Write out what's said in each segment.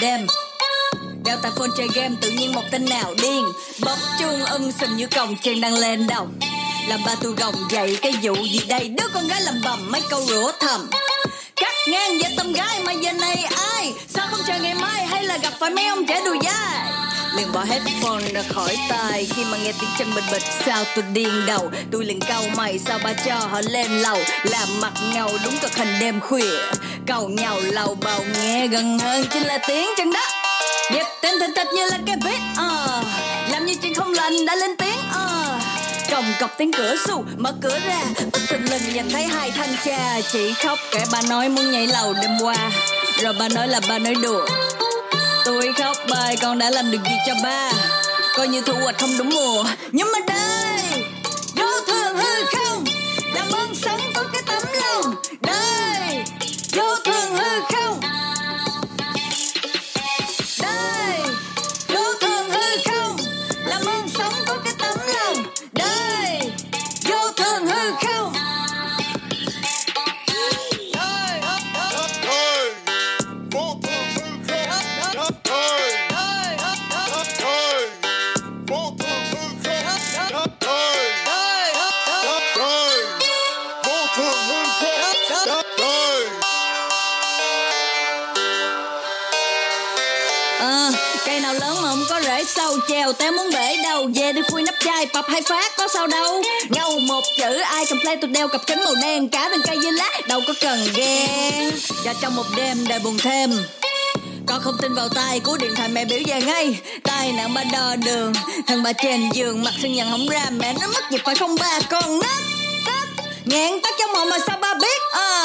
đêm. Đeo tai phone chơi game tự nhiên một tên nào điên. Bấm chuông ưng sùm như còng chân đang lên đồng. Làm ba tôi gồng dậy cái vụ gì đây? Đứa con gái làm bầm mấy câu rủa thầm. Cắt ngang với tâm gái mà giờ này ai? Sao không chờ ngày mai hay là gặp phải mấy ông trẻ đùi dai? Liền bỏ headphone ra khỏi tai. Khi mà nghe tiếng chân mình bịch, sao tôi điên đầu? Tôi liền cau mày, sao ba cho họ lên lầu? Làm mặt ngầu đúng cực hình đêm khuya. Cầu nhau lầu bầu nghe gần hơn chính là tiếng chân đó dẹp tên thình thịch như là cái beat uh. Ờ. làm như chuyện không lành đã lên tiếng ờ. uh. còng cọc tiếng cửa xu mở cửa ra. Bất thình lình nhìn thấy hai thanh cha chỉ khóc. Kể ba nói muốn nhảy lầu đêm qua. Rồi ba nói là ba nói đùa tôi khóc, bài con đã làm được gì cho ba. Coi như thu hoạch không đúng mùa. Nhưng mà đây bể đi khui nắp chai Pập hai phát, có sao đâu. Ngâu một chữ, ai cầm play tôi đeo cặp kính màu đen. Cả bên cây dưới lá, Đâu có cần ghen. Và trong một đêm đời buồn thêm con không tin vào tay của điện thoại mẹ biểu về ngay. Tay nặng ba đo đường, thằng bà trên giường, mặt sưng nhận không ra. Mẹ nó mất việc phải không ba con nết tết nghẹn tắt trong mộng mà sao ba biết? Ờ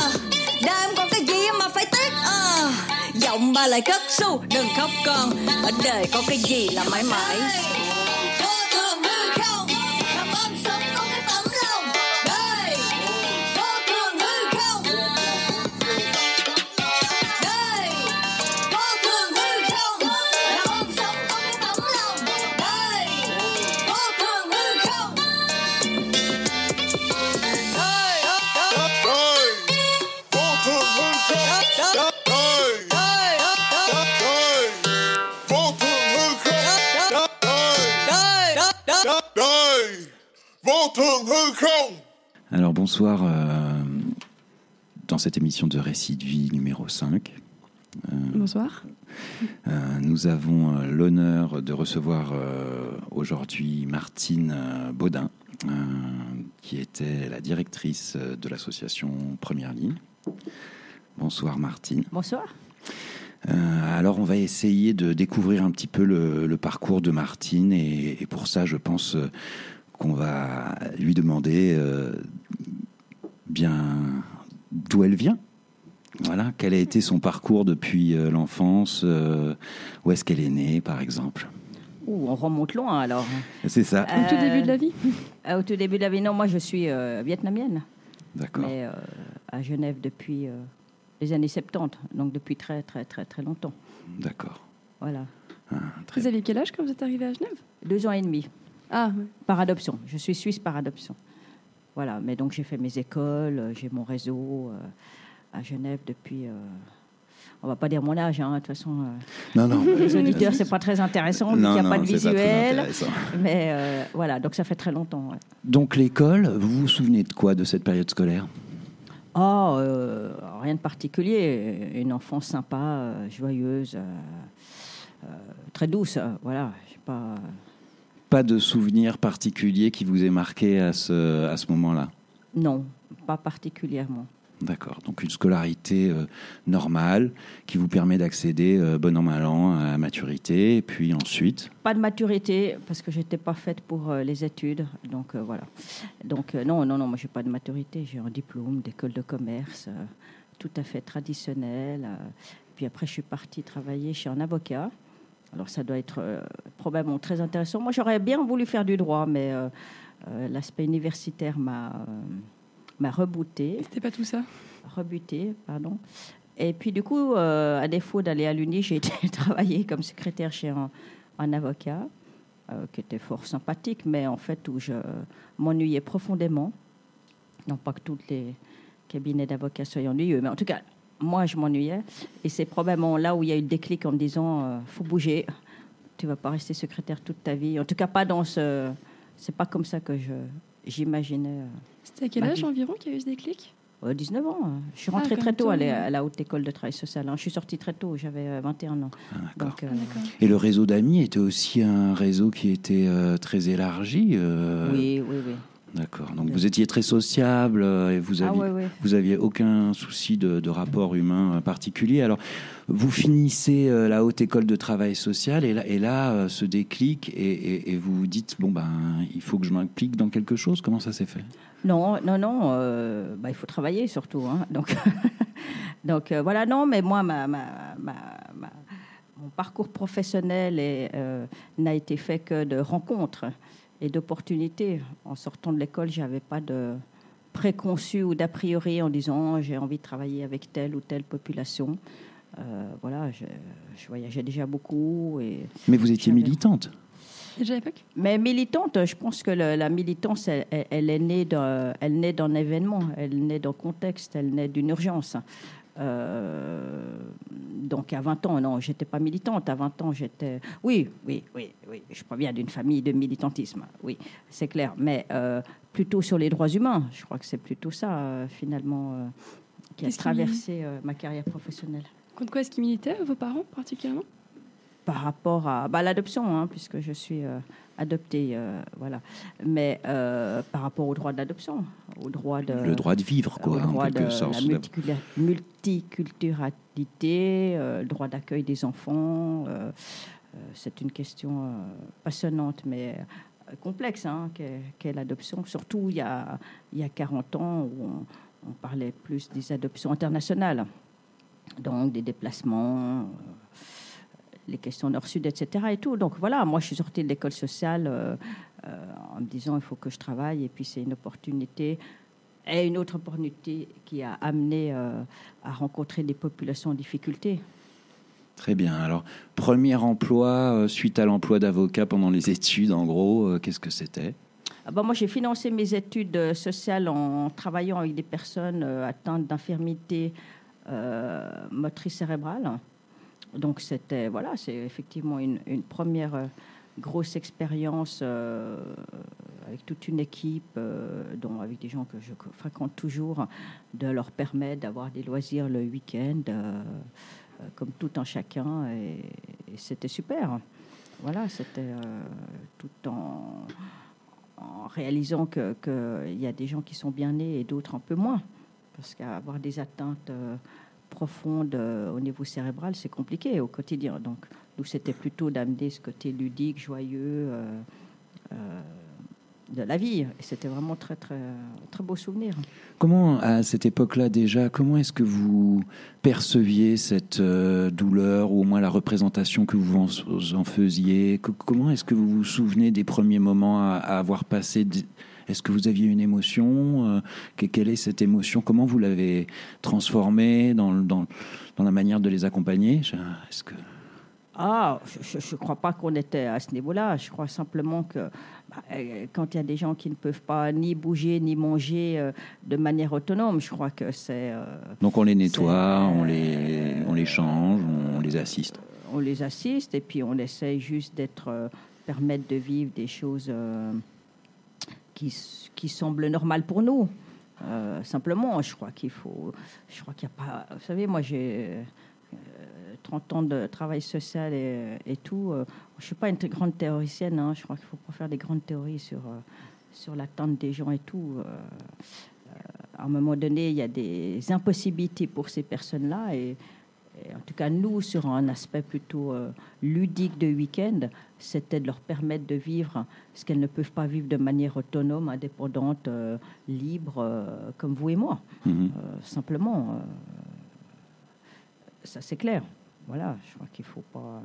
đời em còn cái gì mà phải tiếc? Ờ giọng ba lại cất xu, đừng khóc con. Ở đời có cái gì là mãi mãi? Bonsoir euh, dans cette émission de Récit de vie numéro 5. Bonsoir. Euh, nous avons euh, l'honneur de recevoir euh, aujourd'hui Martine euh, Baudin, euh, qui était la directrice euh, de l'association Première Ligne. Bonsoir Martine. Bonsoir. Euh, alors on va essayer de découvrir un petit peu le, le parcours de Martine et, et pour ça je pense euh, qu'on va lui demander euh, bien d'où elle vient. Voilà, quel a été son parcours depuis euh, l'enfance, euh, où est-ce qu'elle est née par exemple? Ouh, on remonte loin alors. C'est ça, Au tout début de la vie? Euh, au tout début de la vie, non, moi je suis euh, vietnamienne, d'accord. mais euh, à Genève depuis euh, les années 70, donc depuis très très très très longtemps. D'accord. Voilà. Ah, très Vous aviez quel âge quand vous êtes arrivé à Genève? Deux ans et demi, Ah, par adoption. Je suis suisse par adoption. Voilà, mais donc j'ai fait mes écoles, euh, j'ai mon réseau euh, à Genève depuis. euh, on va pas dire mon âge, hein, de toute façon. euh, Non, non. les auditeurs, c'est pas très intéressant, Non, n'y a non, pas de visuel. mais euh, voilà, donc ça fait très longtemps. ouais. Donc l'école, vous vous souvenez de quoi de cette période scolaire? Oh, euh, rien de particulier. Une enfance sympa, joyeuse, très douce. voilà, je sais pas. Pas de souvenir particulier qui vous ait marqué à ce, à ce moment-là? Non, pas particulièrement. D'accord. Donc une scolarité euh, normale qui vous permet d'accéder euh, bon an mal an à maturité. Et puis ensuite, Pas de maturité parce que j'étais pas faite pour euh, les études. Donc voilà. Donc non, non, non, moi j'ai pas de maturité. J'ai un diplôme d'école de commerce, tout à fait traditionnel. puis après, je suis partie travailler chez un avocat. Alors ça doit être euh, probablement très intéressant. Moi, j'aurais bien voulu faire du droit, mais euh, euh, l'aspect universitaire m'a m'a rebooté C'était pas tout ça? Rebuté, pardon. Et puis du coup, à défaut d'aller à l'Uni, j'ai été travailler comme secrétaire chez un, un avocat qui était fort sympathique, mais en fait où je m'ennuyais profondément. Non pas que tous les cabinets d'avocats soient ennuyeux, mais en tout cas, moi, je m'ennuyais. Et c'est probablement là où il y a eu le déclic en me disant euh, faut bouger. Tu vas pas rester secrétaire toute ta vie. En tout cas, pas dans ce. C'est pas comme ça que je j'imaginais. euh, C'était à quel âge environ qu'il y a eu ce déclic? Euh, 19 ans. hein. Je suis rentrée Ah, très comme tôt à la, ouais. à la haute école de travail social. hein. Je suis sortie très tôt. J'avais euh, 21 ans. Ah. Donc, euh, Ah. Et le réseau d'amis était aussi un réseau qui était euh, très élargi. euh, oui, oui, oui. D'accord. Donc vous étiez très sociable euh, et vous Ah, aviez, ouais, ouais. vous aviez aucun souci de, de rapport humain euh, particulier. Alors vous finissez euh, la haute école de travail social et là, et là ce déclic et, et- et vous vous dites bon ben il faut que je m'implique dans quelque chose. Comment ça s'est fait? Non, non, non. euh, bah, il faut travailler surtout. hein. Donc, donc euh, voilà, non, mais moi, ma, ma, ma- ma- mon parcours professionnel euh, n'a été fait que de rencontres et d'opportunités. En sortant de l'école, j'avais pas de préconçu ou d'a priori en disant j'ai envie de travailler avec telle ou telle population. Euh, voilà, je, je voyageais déjà beaucoup et Mais vous étiez militante. Déjà à l'époque mais militante, je pense que le- la militance, elle, elle- elle est née d'un, elle naît d'un événement, elle naît d'un contexte, elle naît d'une urgence. Euh, donc à 20 ans, non, j'étais pas militante. À 20 ans, j'étais. Oui, oui, oui, oui. Je proviens d'une famille de militantisme. Oui, c'est clair. Mais euh, plutôt sur les droits humains. Je crois que c'est plutôt ça euh, finalement qui a traversé ma carrière professionnelle. Contre quoi est-ce qu'ils militaient, vos parents particulièrement? Par rapport à bah, l'adoption, hein, puisque je suis adoptée, euh, voilà. Mais euh, par rapport au droit d'adoption, au droit de le droit de vivre au quoi en droit quelque de sorte. la multiculturalité, euh, le droit d'accueil des enfants. euh, c'est une question passionnante, mais complexe, hein, qu'est qu'est l'adoption. Surtout il y, a, il y a 40 ans où on, on parlait plus des adoptions internationales, donc des déplacements. Les questions nord-sud, etc. Et tout. Donc voilà, moi je suis sortie de l'école sociale euh, euh, en me disant il faut que je travaille et puis c'est une opportunité et une autre opportunité qui a amené euh, à rencontrer des populations en difficulté. Très bien. Alors premier emploi suite à l'emploi d'avocat pendant les études en gros qu'est-ce que c'était? Ah ben, moi, j'ai financé mes études sociales en travaillant avec des personnes atteintes d'infirmité motrice cérébrale. Donc, c'était, voilà, c'est effectivement une, première euh, grosse expérience euh, avec toute une équipe, euh, avec des gens que je fréquente toujours, de leur permettre d'avoir des loisirs le week-end, euh, euh, comme tout un chacun. Et, c'était super. Voilà, c'était euh, tout en en réalisant qu'il que y a des gens qui sont bien nés et d'autres un peu moins. Parce qu'avoir des atteintes profondes euh, au niveau cérébral, c'est compliqué au quotidien. Donc, nous, c'était plutôt d'amener ce côté ludique, joyeux euh, euh, de la vie. Et c'était vraiment très, très, très beau souvenir. Comment, à cette époque-là déjà, comment est-ce que vous perceviez cette douleur, ou au moins la représentation que vous en, en faisiez? Co- Comment est-ce que vous vous souvenez des premiers moments à, avoir passé Est-ce que vous aviez une émotion euh, que- Quelle est cette émotion? Comment vous l'avez transformée dans, le- dans, dans la manière de les accompagner? Je- Est-ce que... Ah, je ne crois pas qu'on était à ce niveau-là. Je crois simplement que bah, euh, quand il y a des gens qui ne peuvent pas ni bouger ni manger euh, de manière autonome, je crois que c'est... euh, Donc on les nettoie, on les, on les change, on les assiste. on les assiste et puis on essaye juste d'être euh, permettre de vivre des choses qui, s- qui semblent normales pour nous. Euh, simplement, je crois qu'il faut. Je crois qu'il n'y a pas. Vous savez, moi j'ai euh, 30 ans de travail social et, tout. euh, je ne suis pas une grande théoricienne. hein, je crois qu'il ne faut pas faire des grandes théories sur, euh, sur l'attente des gens et tout. euh, euh, à un moment donné, il y a des impossibilités pour ces personnes-là et en tout cas, nous, sur un aspect plutôt euh, ludique de week-end, c'était de leur permettre de vivre ce qu'elles ne peuvent pas vivre de manière autonome, indépendante, euh, libre, euh, comme vous et moi. Mhm. Simplement, ça c'est clair. Voilà, je crois qu'il ne faut pas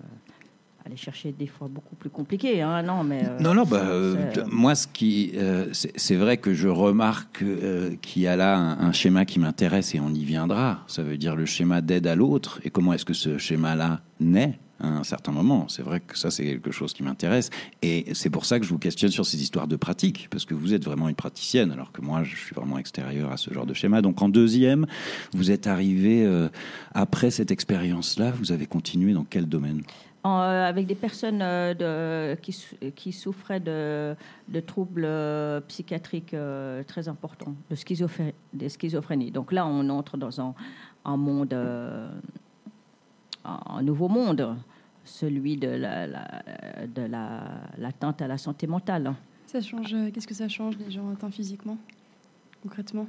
aller chercher des fois beaucoup plus compliqué. Hein, non, mais euh, Non, non, bah, euh, t- moi, ce qui, euh, c'est vrai que je remarque euh, qu'il y a là un, un schéma qui m'intéresse et on y viendra. Ça veut dire le schéma d'aide à l'autre et comment est-ce que ce schéma-là naît à un certain moment. C'est vrai que ça, c'est quelque chose qui m'intéresse et c'est pour ça que je vous questionne sur ces histoires de pratique parce que vous êtes vraiment une praticienne alors que moi, je suis vraiment extérieur à ce genre de schéma. Donc, en deuxième, vous êtes arrivé euh, après cette expérience-là, vous avez continué dans quel domaine? Euh, avec des personnes euh, qui, sou- qui souffraient de, troubles euh, psychiatriques très importants, de, schizophré- de schizophrénie. Donc là, on entre dans un, nouveau monde, celui de la, l'atteinte à la santé mentale. Ça change. Qu'est-ce que ça change les gens atteints physiquement, concrètement?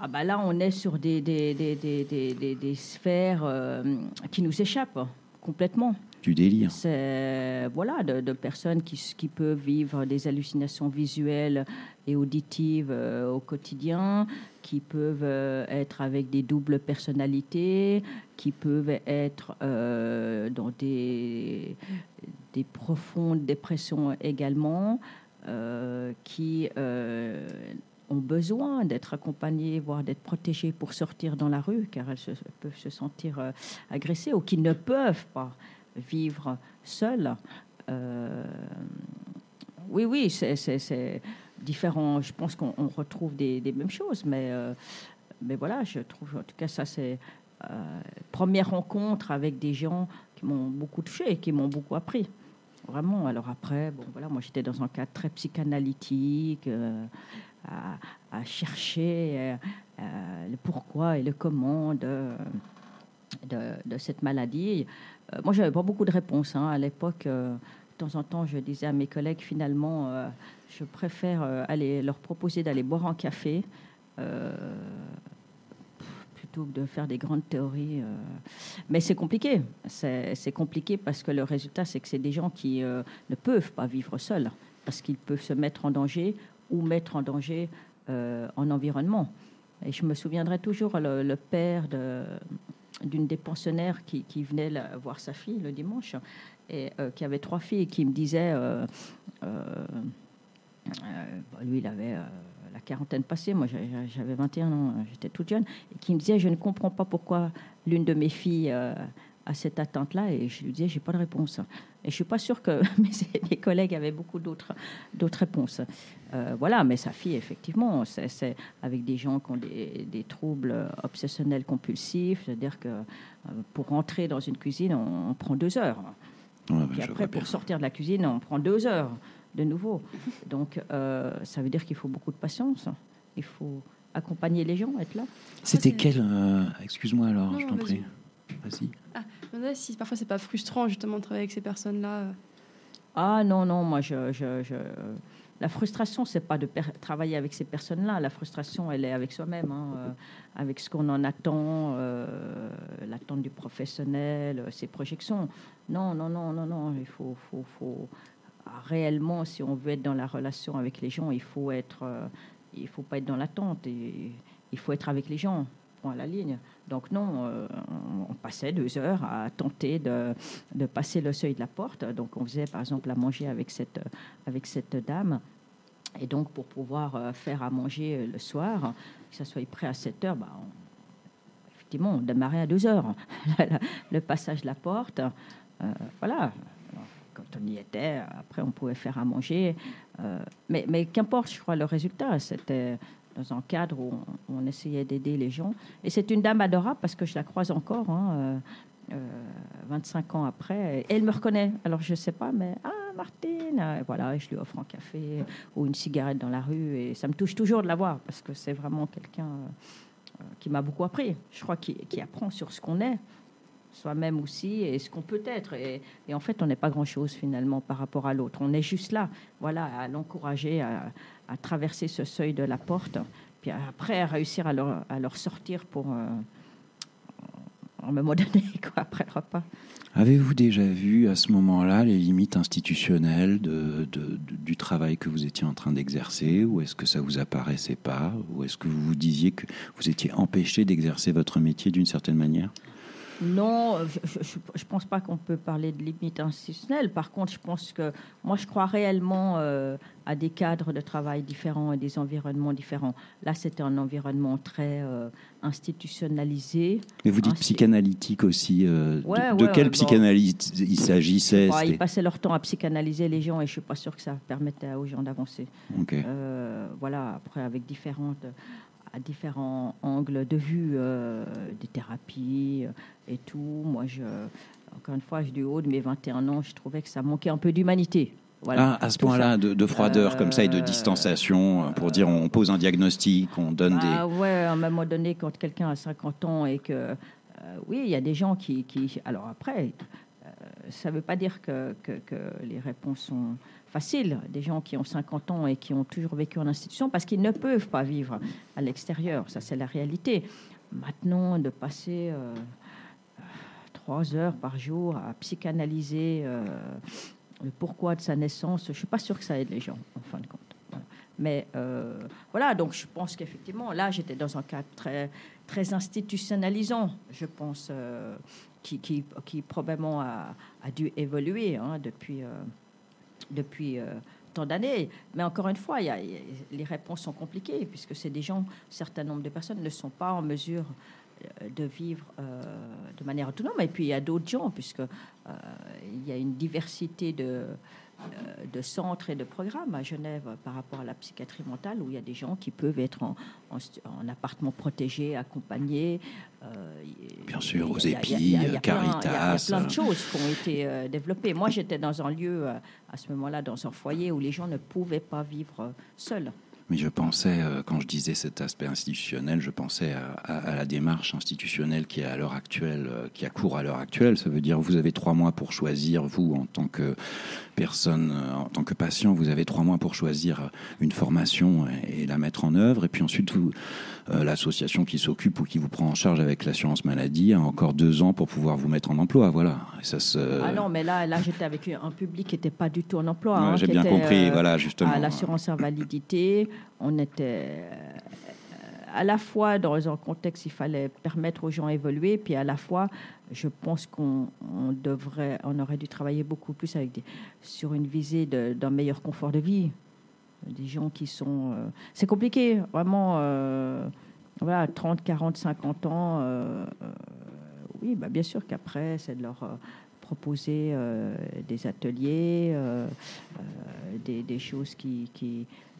Ah bah là, on est sur des, des, des, des, des, sphères euh, qui nous échappent complètement. Du délire C'est voilà de, de personnes qui, qui peuvent vivre des hallucinations visuelles et auditives euh, au quotidien, qui peuvent euh, être avec des doubles personnalités, qui peuvent être dans des, des profondes dépressions également, euh, qui euh, ont besoin d'être accompagnées, voire d'être protégées pour sortir dans la rue, car elles peuvent se sentir euh, agressées ou qui ne peuvent pas vivre seules. Euh, oui, oui, c'est- différent. Je pense qu'on on retrouve des, mêmes choses, mais, euh, mais voilà, je trouve, en tout cas, ça, c'est première rencontre avec des gens qui m'ont beaucoup touché et qui m'ont beaucoup appris. Vraiment. Alors après, bon, voilà, moi, j'étais dans un cadre très psychanalytique, à, chercher euh, euh, le pourquoi et le comment de, de, cette maladie. Euh, moi, j'avais pas beaucoup de réponses hein. à l'époque. de temps en temps, je disais à mes collègues, finalement, je préfère aller leur proposer d'aller boire un café plutôt que de faire des grandes théories. Mais c'est compliqué. C'est compliqué parce que le résultat, c'est que c'est des gens qui ne peuvent pas vivre seuls parce qu'ils peuvent se mettre en danger ou mettre en danger euh, en environnement. Et je me souviendrai toujours le, père d'une des pensionnaires qui, venait voir sa fille le dimanche et euh, qui avait trois filles et qui me disait euh, bah, lui il avait la quarantaine passée moi j'a- j'a- j'avais 21 ans j'étais toute jeune et qui me disait je ne comprends pas pourquoi l'une de mes filles a cette atteinte là et je lui disais j'ai pas de réponse et je suis pas sûre que mes, mes collègues avaient beaucoup d'autres d'autres réponses euh, voilà, mais sa fille, effectivement, c'est c'est avec des gens qui ont des, des troubles obsessionnels compulsifs, c'est-à-dire que euh, pour rentrer dans une cuisine, on, on prend deux heures. Ouais, je vois après, pour sortir de la cuisine, on prend deux heures de nouveau. Donc, euh, ça veut dire qu'il faut beaucoup de patience. Il faut accompagner les gens, être là. C'était quel euh, Excuse-moi alors, Non, je t'en vas-y. prie. Vas-y. Je me demandais si parfois c'est pas frustrant justement de travailler avec ces personnes-là. euh. Ah non, non, moi, je, la frustration, c'est pas de travailler avec ces personnes-là. La frustration, elle est avec soi-même, hein, euh, avec ce qu'on en attend, euh, l'attente du professionnel, ses projections. Non, non, non, non, non. Il faut, faut, ah, réellement, si on veut être dans la relation avec les gens, il faut être, il faut pas être dans l'attente. Il faut être avec les gens. Point à la ligne. Donc non, euh, on- passait deux heures à tenter de, passer le seuil de la porte. Donc on faisait par exemple à manger avec cette, avec cette dame. Et donc pour pouvoir euh, faire à manger euh, le soir, que ça soit prêt à 7 heures, bah, effectivement on démarrait à 2 heures. le passage de la porte, voilà. Quand on y était, après on pouvait faire à manger. Mais mais qu'importe, je crois, le résultat, c'était dans un cadre où on, essayait d'aider les gens. Et c'est une dame adorable parce que je la croise encore. hein, euh, euh, 25 ans après, elle me reconnaît. Alors je sais pas, mais ah Martine, euh, voilà, et je lui offre un café ou une cigarette dans la rue, et ça me touche toujours de la voir parce que c'est vraiment quelqu'un qui m'a beaucoup appris. Je crois qu'il qui apprend sur ce qu'on est, soi-même aussi, et ce qu'on peut être. Et, et en fait, on n'est pas grand-chose finalement par rapport à l'autre. On est juste là, voilà, à l'encourager à, à traverser ce seuil de la porte, puis après à réussir à leur, à leur sortir pour euh, un moment donné, quoi, après le repas. Avez-vous déjà vu à ce moment-là les limites institutionnelles du travail que vous étiez en train d'exercer? Ou est-ce que ça vous apparaissait pas? Ou est-ce que vous vous disiez que vous étiez empêché d'exercer votre métier d'une certaine manière? Non, je ne pense pas qu'on peut parler de limite institutionnelle. Par contre, je pense que moi, je crois réellement euh, à des cadres de travail différents et des environnements différents. Là, c'était un environnement très euh, institutionnalisé. Mais vous dites psychanalytique aussi. Euh, ouais, de, ouais, quelle psychanalyse il s'agissait Ils passaient leur temps à psychanalyser les gens et je suis pas sûre que ça permettait aux gens d'avancer. Ok. Euh, voilà, après avec différentes, à différents angles de vue, euh, des thérapies euh, et tout. Moi, je, encore une fois, du haut de mes 21 ans, je trouvais que ça manquait un peu d'humanité. Voilà, Ah, à ce point-là, de, de froideur comme ça et de Euh, distanciation, pour dire on pose un diagnostic, on donne Ah ouais, à un moment donné, quand quelqu'un a 50 ans et que, euh, oui, il y a des gens qui, qui- alors après, ça ne veut pas dire que, que- que les réponses sont Des gens qui ont 50 ans et qui ont toujours vécu en institution parce qu'ils ne peuvent pas vivre à l'extérieur. Ça, c'est la réalité. Maintenant, de passer euh, trois heures par jour à psychanalyser euh, le pourquoi de sa naissance, je ne suis pas sûre que ça aide les gens, en fin de compte. Mais euh, voilà, donc je pense qu'effectivement, là, j'étais dans un cadre très, très institutionnalisant, je pense, euh, qui, qui, qui probablement a, dû évoluer hein, depuis, euh, depuis euh, tant d'années. Mais encore une fois, les réponses sont compliquées, puisque c'est des gens, un certain nombre de personnes ne sont pas en mesure de vivre euh, de manière autonome. Et puis il y a d'autres gens, puisque euh, il y a une diversité de, euh, de centres et de programmes à Genève par rapport à la psychiatrie mentale, où il y a des gens qui peuvent être en, en en appartement protégé, accompagnés. euh, Bien sûr, aux épis, plein- il y a- Caritas. plein de choses qui ont été euh, développées. Moi, j'étais dans un lieu, euh, à ce moment-là, dans un foyer où les gens ne pouvaient pas vivre euh, seuls. Mais je pensais, euh, quand je disais cet aspect institutionnel, je pensais à, à- à la démarche institutionnelle qui est à l'heure actuelle, euh, qui a cours à l'heure actuelle. Ça veut dire vous avez trois mois pour choisir, vous, en tant que personne, euh, en tant que patient, vous avez trois mois pour choisir une formation et, et la mettre en œuvre. Et puis ensuite, euh, l'association qui s'occupe ou qui vous prend en charge avec l'assurance maladie a encore deux ans pour pouvoir vous mettre en emploi. Voilà. Et ça se... Ah non, mais là, là j'étais avec un public qui n'était pas du tout en emploi. Ouais, hein, J'ai bien était, compris, euh, voilà, justement. à l'assurance invalidité. On était euh, à la fois dans un contexte, il fallait permettre aux gens d'évoluer, puis à la fois, je pense qu'on on devrait, on aurait dû travailler beaucoup plus avec des, sur une visée d'un meilleur confort de vie. Des gens qui sont. euh, c'est compliqué, vraiment. euh, voilà, 30, 40, 50 ans. oui, bah, bien sûr qu'après, c'est de leur. proposer des ateliers, des, des choses qui,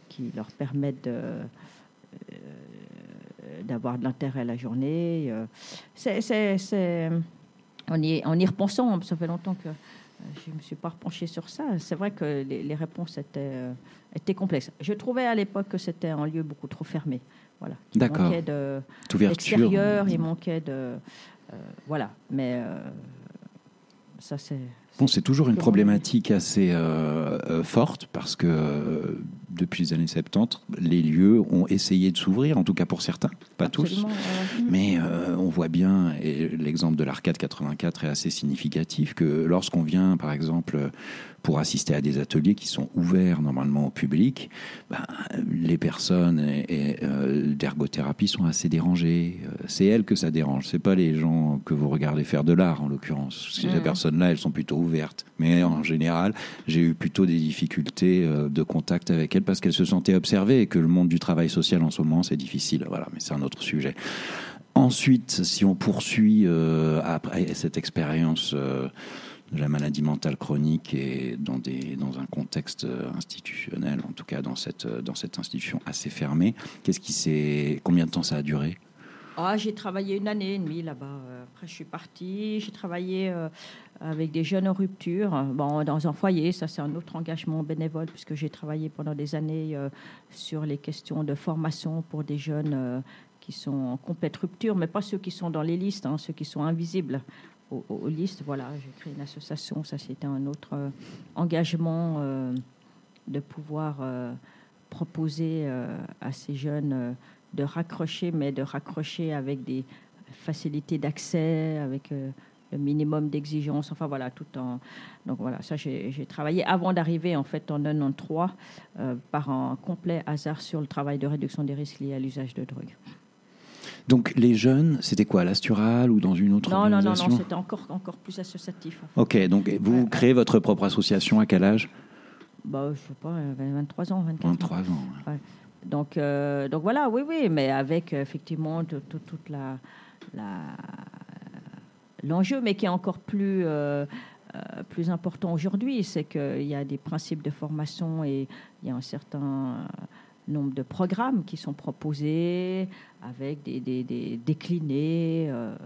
qui leur permettent de, euh, d'avoir de l'intérêt à la journée. euh. C'est, c'est, c'est- en, y, en y repensant, ça fait longtemps que euh, je ne me suis pas repenchée sur ça. C'est vrai que les, les réponses étaient, étaient complexes. Je trouvais à l'époque que c'était un lieu beaucoup trop fermé. Voilà. Il D'accord. manquait de, l'extérieur, il manquait de... euh, voilà, mais euh, ça c'est... Bon, c'est toujours une problématique assez euh, forte parce que depuis les années 70, les lieux ont essayé de s'ouvrir, en tout cas pour certains, pas tous. Ouais. Mais euh, on voit bien, et l'exemple de l'Arcade 84 est assez significatif, que lorsqu'on vient, par exemple, pour assister à des ateliers qui sont ouverts normalement au public, ben, les personnes et, et, euh, d'ergothérapie sont assez dérangées. Euh, C'est elles que ça dérange, c'est pas les gens que vous regardez faire de l'art en l'occurrence. Ces Mhm. personnes-là, elles sont plutôt ouvertes. Mais en général, j'ai eu plutôt des difficultés euh, de contact avec elles parce qu'elles se sentaient observées et que le monde du travail social en ce moment, c'est difficile. Voilà, mais c'est un autre sujet. Ensuite, si on poursuit euh, après cette expérience euh, de la maladie mentale chronique et dans, des, dans un contexte euh, institutionnel, en tout cas dans cette, dans cette institution assez fermée, qu'est-ce qui combien de temps ça a duré? Ah, j'ai travaillé une année et demie là-bas. Après, je suis partie. J'ai travaillé avec des jeunes en rupture, bon, dans un foyer. Ça, c'est un autre engagement bénévole, puisque j'ai travaillé pendant des années euh, sur les questions de formation pour des jeunes euh, qui sont en complète rupture, mais pas ceux qui sont dans les listes, hein, ceux qui sont invisibles aux, listes. Voilà, j'ai créé une association. Ça, c'était un autre euh, engagement de pouvoir proposer à ces jeunes de raccrocher, mais de raccrocher avec des facilités d'accès, avec le minimum d'exigence. Enfin voilà, tout en. Donc voilà, ça j'ai travaillé avant d'arriver en fait en 93 euh, par un complet hasard sur le travail de réduction des risques liés à l'usage de drogue. Donc les jeunes, c'était quoi, à l'Astural ou dans une autre Non, non, non, organisation non, c'était encore, encore plus associatif. Ok, donc vous créez votre propre association à quel âge? Bah, je sais pas, euh, 23 ans, 24 ans. 23 ans. Ouais. Donc, euh, donc voilà, oui, oui, mais avec euh, effectivement tout- tout- toute la, la- l'enjeu, mais qui est encore plus, euh, euh, plus important aujourd'hui, c'est qu'il y a des principes de formation et il y a un certain nombre de programmes qui sont proposés avec des, déclinés, euh,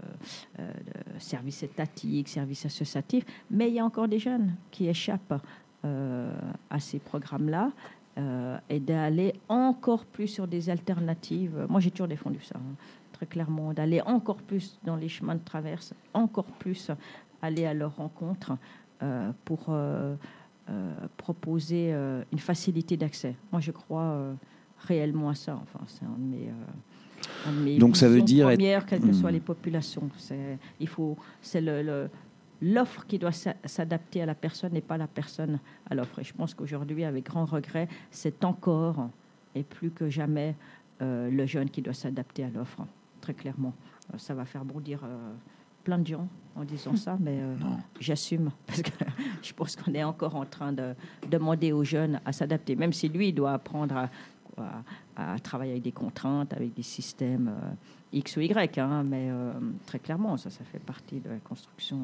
euh, services étatiques, services associatifs, mais il y a encore des jeunes qui échappent à ces programmes-là et d'aller encore plus sur des alternatives. Moi, j'ai toujours défendu ça, hein, très clairement, d'aller encore plus dans les chemins de traverse, encore plus aller à leur rencontre euh, pour euh, euh, proposer une facilité d'accès. Moi, je crois réellement à ça. Enfin, c'est un de mes, un de mes Donc, ça veut dire être- premières, quelles que soient Hmm. les populations. C'est, il faut, c'est le- le, l'offre qui doit s'a- s'adapter à la personne et pas la personne à l'offre. Et je pense qu'aujourd'hui, avec grand regret, c'est encore et plus que jamais euh, le jeune qui doit s'adapter à l'offre, très clairement. Euh, ça va faire bondir euh, plein de gens en disant ça, mais euh, j'assume parce que je pense qu'on est encore en train de demander aux jeunes à s'adapter, même si lui doit apprendre à, à- à travailler avec des contraintes, avec des systèmes euh, X ou Y, hein, mais euh, très clairement, ça, ça fait partie de la construction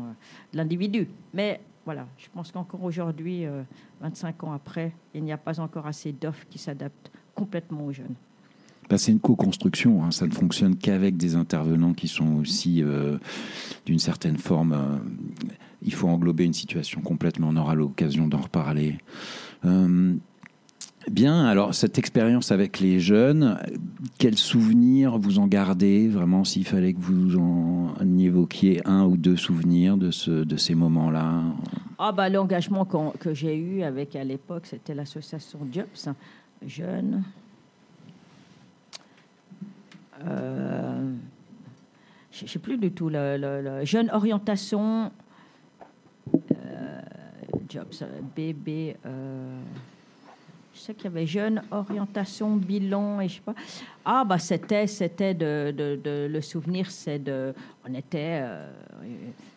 de l'individu. Mais voilà, je pense qu'encore aujourd'hui, euh, 25 ans après, il n'y a pas encore assez d'offres qui s'adaptent complètement aux jeunes. Bah, c'est une co-construction, hein. ça ne fonctionne qu'avec des intervenants qui sont aussi euh, d'une certaine forme. euh, il faut englober une situation complètement, on aura l'occasion d'en reparler. Euh, bien, alors cette expérience avec les jeunes, quels souvenirs vous en gardez vraiment s'il fallait que vous en évoquiez un ou deux souvenirs de, ce, de ces moments-là? Ah bah l'engagement que j'ai eu avec à l'époque, c'était l'association Jobs, jeunes. Euh, je ne sais plus du tout jeune orientation euh, Jobs BB. euh, je sais qu'il y avait jeune orientation bilan et je sais pas. Ah bah c'était c'était de, de- le souvenir c'est de on était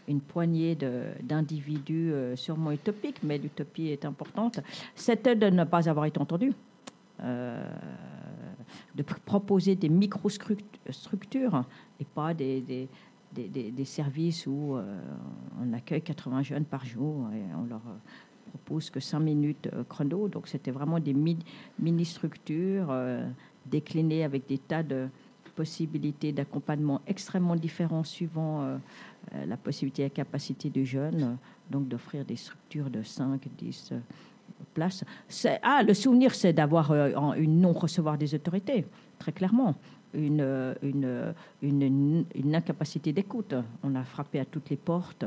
une poignée d'individus sûrement utopiques mais l'utopie est importante. C'était de ne pas avoir été entendu. De pr- proposer des microstructures et pas des, services où euh, on accueille 80 jeunes par jour et on leur euh, propose que 5 minutes euh, chrono. Donc c'était vraiment des mi- mini-structures déclinées avec des tas de possibilités d'accompagnement extrêmement différents suivant la possibilité et la capacité du jeune. donc d'offrir des structures de 5, 10 C'est- Ah, le souvenir, c'est d'avoir euh, une non-recevoir des autorités, très clairement. Une, euh, euh, une, incapacité d'écoute. On a frappé à toutes les portes.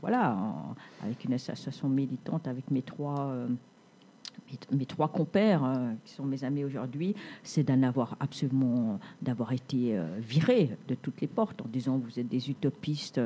voilà, avec une association militante, avec mes trois, compères, qui sont mes amis aujourd'hui, c'est d'en avoir absolument, d'avoir été viré de toutes les portes en disant vous êtes des utopistes.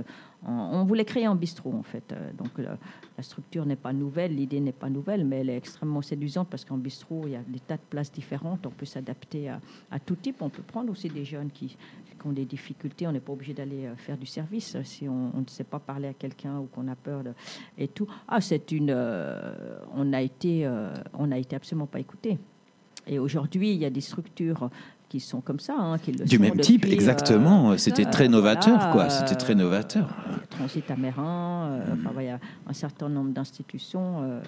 On, voulait créer un bistrot en fait. Euh, Donc la, la structure n'est pas nouvelle, l'idée n'est pas nouvelle, mais elle est extrêmement séduisante parce qu'en bistrot, il y a des tas de places différentes. On peut s'adapter à, tout type. On peut prendre aussi des jeunes qui, ont des difficultés. On n'est pas obligé d'aller euh, faire du service euh, si on, ne sait pas parler à quelqu'un ou qu'on a peur de, et tout. Ah, c'est une. euh, on a été, euh, été absolument pas écouté. Et aujourd'hui, il y a des structures qui sont comme ça, hein, qui le Du sont même type, depuis, euh, exactement. C'était euh, très novateur, voilà, quoi. C'était très euh, novateur. Transit amérin, euh, enfin, il y a un certain nombre d'institutions. euh,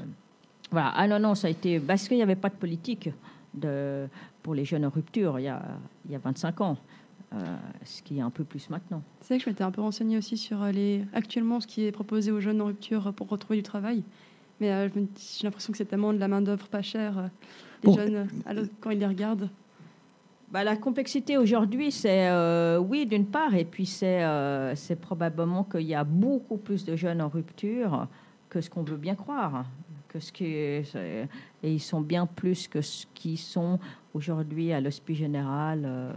voilà. Ah non, non, ça a été. Parce qu'il n'y avait pas de politique de, pour les jeunes en rupture il y a, il y a 25 ans, euh, ce qui est un peu plus maintenant. C'est vrai que je m'étais un peu renseignée aussi sur euh, les, actuellement ce qui est proposé aux jeunes en rupture pour retrouver du travail. Mais euh, j'ai l'impression que c'est tellement de la main-d'œuvre pas chère. euh, les Bon. jeunes, euh, alors, quand ils les regardent. Bah, la complexité aujourd'hui, c'est euh, oui d'une part, et puis c'est euh, c'est probablement qu'il y a beaucoup plus de jeunes en rupture que ce qu'on veut bien croire. que ce et ils sont bien plus que ce qui sont aujourd'hui à l'hospice général euh,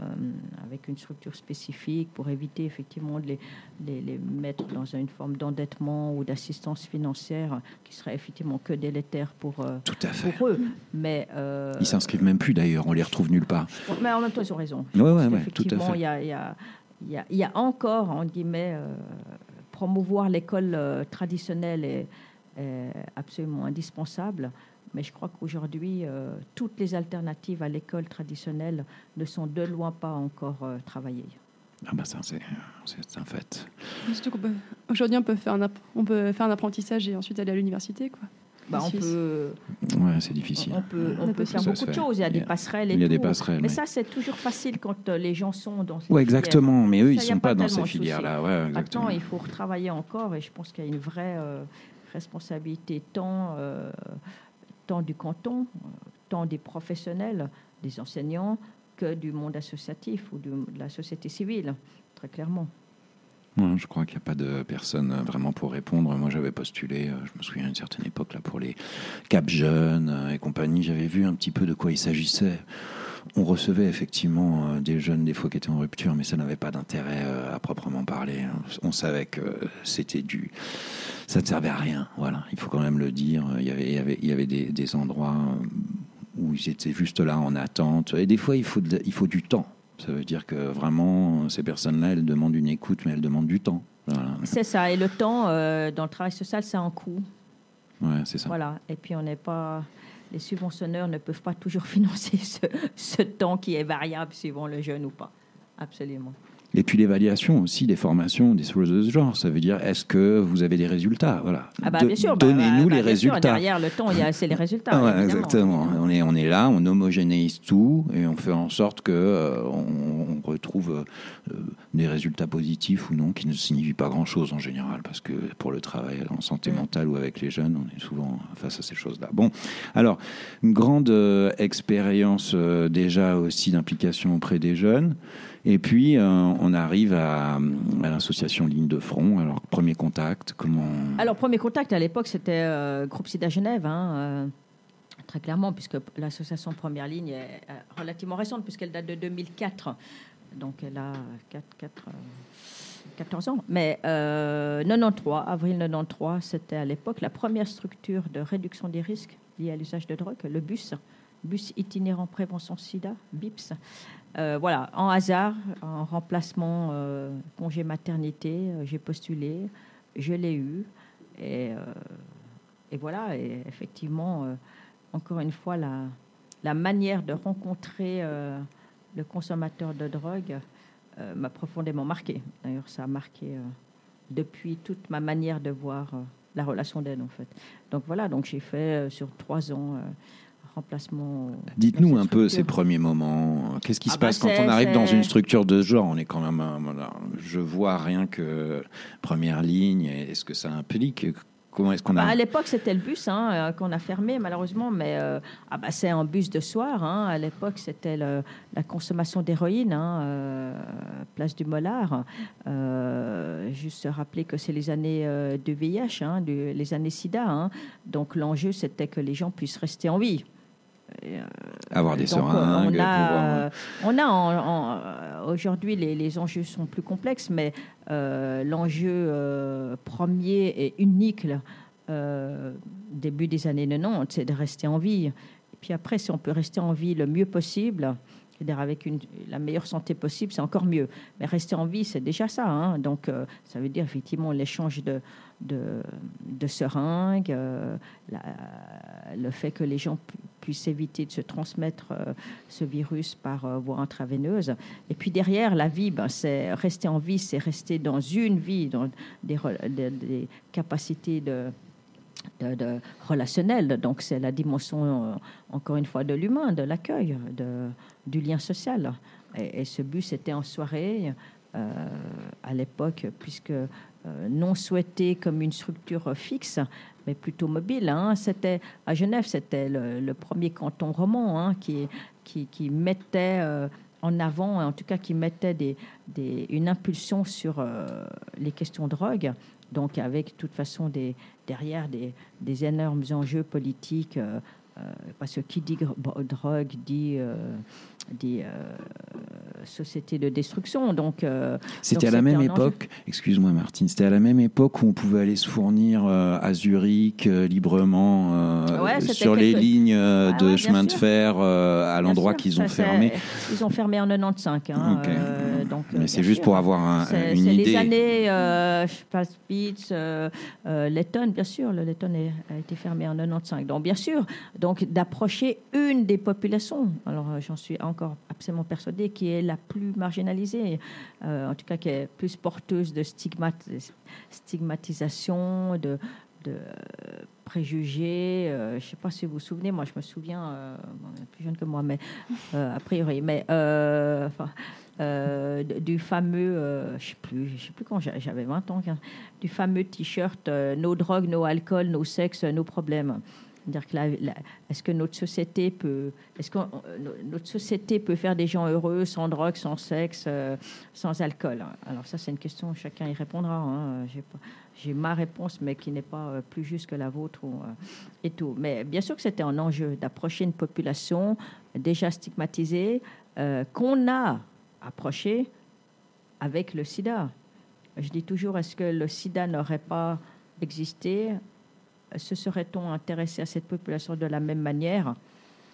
avec une structure spécifique pour éviter effectivement de les, les, les mettre dans une forme d'endettement ou d'assistance financière qui serait effectivement que délétère pour, euh, Tout à fait. pour eux. Mais, euh, Ils s'inscrivent même plus d'ailleurs, on les retrouve nulle part. mais en même temps, ils ont raison. Ouais, ouais, ouais, tout à fait. il y a, il y, a, il y, a, il y a encore, en guillemets, euh, promouvoir l'école euh, traditionnelle est, est absolument indispensable. Mais je crois qu'aujourd'hui, euh, toutes les alternatives à l'école traditionnelle ne sont de loin pas encore euh, travaillées. Ah bah ça, c'est c'est un fait. Surtout qu'on peut- Aujourd'hui, on peut faire un on peut faire un apprentissage et ensuite aller à l'université, quoi. Bah, on, peut, Ouais, c'est difficile. on peut, on On peut peut faire beaucoup de choses. Il y a des passerelles et Il y a des tout. passerelles. Mais oui. ça, c'est toujours facile quand euh, les gens sont dans ces Ouais, filières. exactement. Mais eux, ils Ça, a sont pas pas dans ces filières-là. Ouais. Maintenant, il faut retravailler encore et je pense qu'il y a une vraie euh, responsabilité tant, euh, tant du canton, euh, tant des professionnels, des enseignants, que du monde associatif ou de la société civile, très clairement. Je crois qu'il n'y a pas de personne vraiment pour répondre. Moi, j'avais postulé, euh, je me souviens à une certaine époque, là, pour les Cap Jeunes euh, et compagnie. J'avais vu un petit peu de quoi il s'agissait. On recevait effectivement euh, des jeunes, des fois, qui étaient en rupture, mais ça n'avait pas d'intérêt euh, à proprement parler. On savait que c'était du. Ça ne servait à rien. Voilà, il faut quand même le dire. Il y avait, il y avait, il y avait des, des endroits euh, où ils étaient juste là en attente. Et des fois, il faut, de- il faut du temps. Ça veut dire que vraiment, ces personnes-là, elles demandent une écoute, mais elles demandent du temps. Voilà, C'est ça. Et le temps, euh, dans le travail social, c'est un coût. ouais, c'est ça. Voilà. Et puis, on n'est pas. Les subventionneurs ne peuvent pas toujours financer ce, temps qui est variable suivant le jeune ou pas. Absolument. Et puis l'évaluation aussi des formations, des choses de ce genre. Ça veut dire, est-ce que vous avez des résultats? Voilà. Ah bah bien sûr. bah, Donnez-nous bah, les bien sûr, résultats. derrière le temps, il y a c'est les résultats. Ah ouais, exactement. On est, on est là, on homogénéise tout et on fait en sorte que euh, on, on retrouve euh, des résultats positifs ou non, qui ne signifient pas grand-chose en général, parce que pour le travail en santé Mm. mentale ou avec les jeunes, on est souvent face à ces choses-là. Bon, alors une grande euh, expérience euh, déjà aussi d'implication auprès des jeunes. Et puis, euh, on arrive à, l'association Ligne de Front. Alors, premier contact, comment... Alors, premier contact à l'époque, c'était euh, Groupe SIDA Genève, hein, euh, très clairement, puisque l'association Première Ligne est relativement récente, puisqu'elle date de 2004. Donc, elle a 4, 4, euh, 14 ans. Mais euh, 93, avril 93, c'était à l'époque la première structure de réduction des risques liés à l'usage de drogue, le BUS, Bus itinérant prévention SIDA, BIPS. Euh, voilà, en hasard, en remplacement euh, congé maternité, euh, j'ai postulé, je l'ai eu. Et, voilà, et effectivement, encore une fois, la, manière de rencontrer le consommateur de drogue m'a profondément marqué. D'ailleurs, ça a marqué depuis toute ma manière de voir la relation d'aide, en fait. Donc voilà, donc j'ai fait sur trois ans remplacement. Dites-nous un peu ces premiers moments. Qu'est-ce qui Ah se bah passe quand c'est- on arrive dans une structure de ce genre? On est quand même, un- voilà, je vois rien que première ligne. Est-ce que ça implique Comment est-ce qu'on Bah, a à l'époque, c'était le bus hein, euh, qu'on a fermé, malheureusement, mais euh, ah bah, c'est un bus de soir. hein. À l'époque, c'était la consommation d'héroïne, hein, euh, place du Mollard. Euh, juste rappeler que c'est les années euh, du VIH, du- les années SIDA. Donc, l'enjeu, c'était que les gens puissent rester en vie. Euh, avoir des donc, seringues on a, pouvoir- euh, on a euh, aujourd'hui les, les enjeux sont plus complexes, mais euh, l'enjeu euh, premier et unique là, euh, début des années 90, c'est de rester en vie. Et puis après, si on peut rester en vie le mieux possible, c'est-à-dire avec une, la meilleure santé possible, c'est encore mieux. Mais rester en vie, c'est déjà ça. hein. Donc, euh, ça veut dire effectivement l'échange de, de, de seringues, euh, la- le fait que les gens pu- puissent éviter de se transmettre euh, ce virus par euh, voie intraveineuse. Et puis derrière, la vie, ben, c'est rester en vie, c'est rester dans une vie, dans des, capacités de, relationnelles. Donc c'est la dimension, euh, encore une fois, de l'humain, de l'accueil, du lien social. Et, et ce bus était en soirée euh, à l'époque, puisque euh, non souhaité comme une structure fixe, mais plutôt mobile. hein. C'était à Genève, c'était le, premier canton roman hein, qui, qui, qui mettait euh, en avant, en tout cas qui mettait des, des- une impulsion sur euh, les questions drogue. Donc avec de toute façon derrière des, des énormes enjeux politiques, euh, parce que qui dit drogue dit, euh, dit euh, société de destruction. Donc euh, C'était à la même époque, excuse-moi Martine, c'était à la même époque où on pouvait aller se fournir euh, à Zurich euh, librement euh, Ouais, sur les quelque- lignes euh, Ouais, de ouais, chemin de fer euh, à l'endroit qu'ils ont fermé. Ils ont fermé en 95. Hein, Ok. Donc, euh, Mais c'est juste sûr. pour avoir un- C'est une c'est idée. les années, euh, Spitz, euh, euh, Letton, bien sûr, le Letton a été fermé en 95. Donc, bien sûr, donc d'approcher une des populations, alors j'en suis encore absolument persuadée, qui est la plus marginalisée, en tout cas qui est plus porteuse de stigmat- stigmatisation, de, de préjugés. euh, je ne sais pas si vous vous souvenez, moi je me souviens, euh, plus jeune que moi, mais euh, a priori, mais euh, du fameux, euh, je sais plus, je sais plus quand j'a- j'avais 20 ans, du fameux t-shirt euh, no drogue, no alcool, no sexe, no problème. C'est-à-dire que est-ce que notre société peut, est-ce que notre société peut faire des gens heureux sans drogue, sans sexe, sans alcool? Alors ça, c'est une question, chacun y répondra. hein. J'ai ma réponse, mais qui n'est pas plus juste que la vôtre et tout. Mais bien sûr que c'était un enjeu d'approcher une population déjà stigmatisée qu'on a approchée avec le SIDA. Je dis toujours, est-ce que le SIDA n'aurait pas existé? Se serait-on intéressé à cette population de la même manière?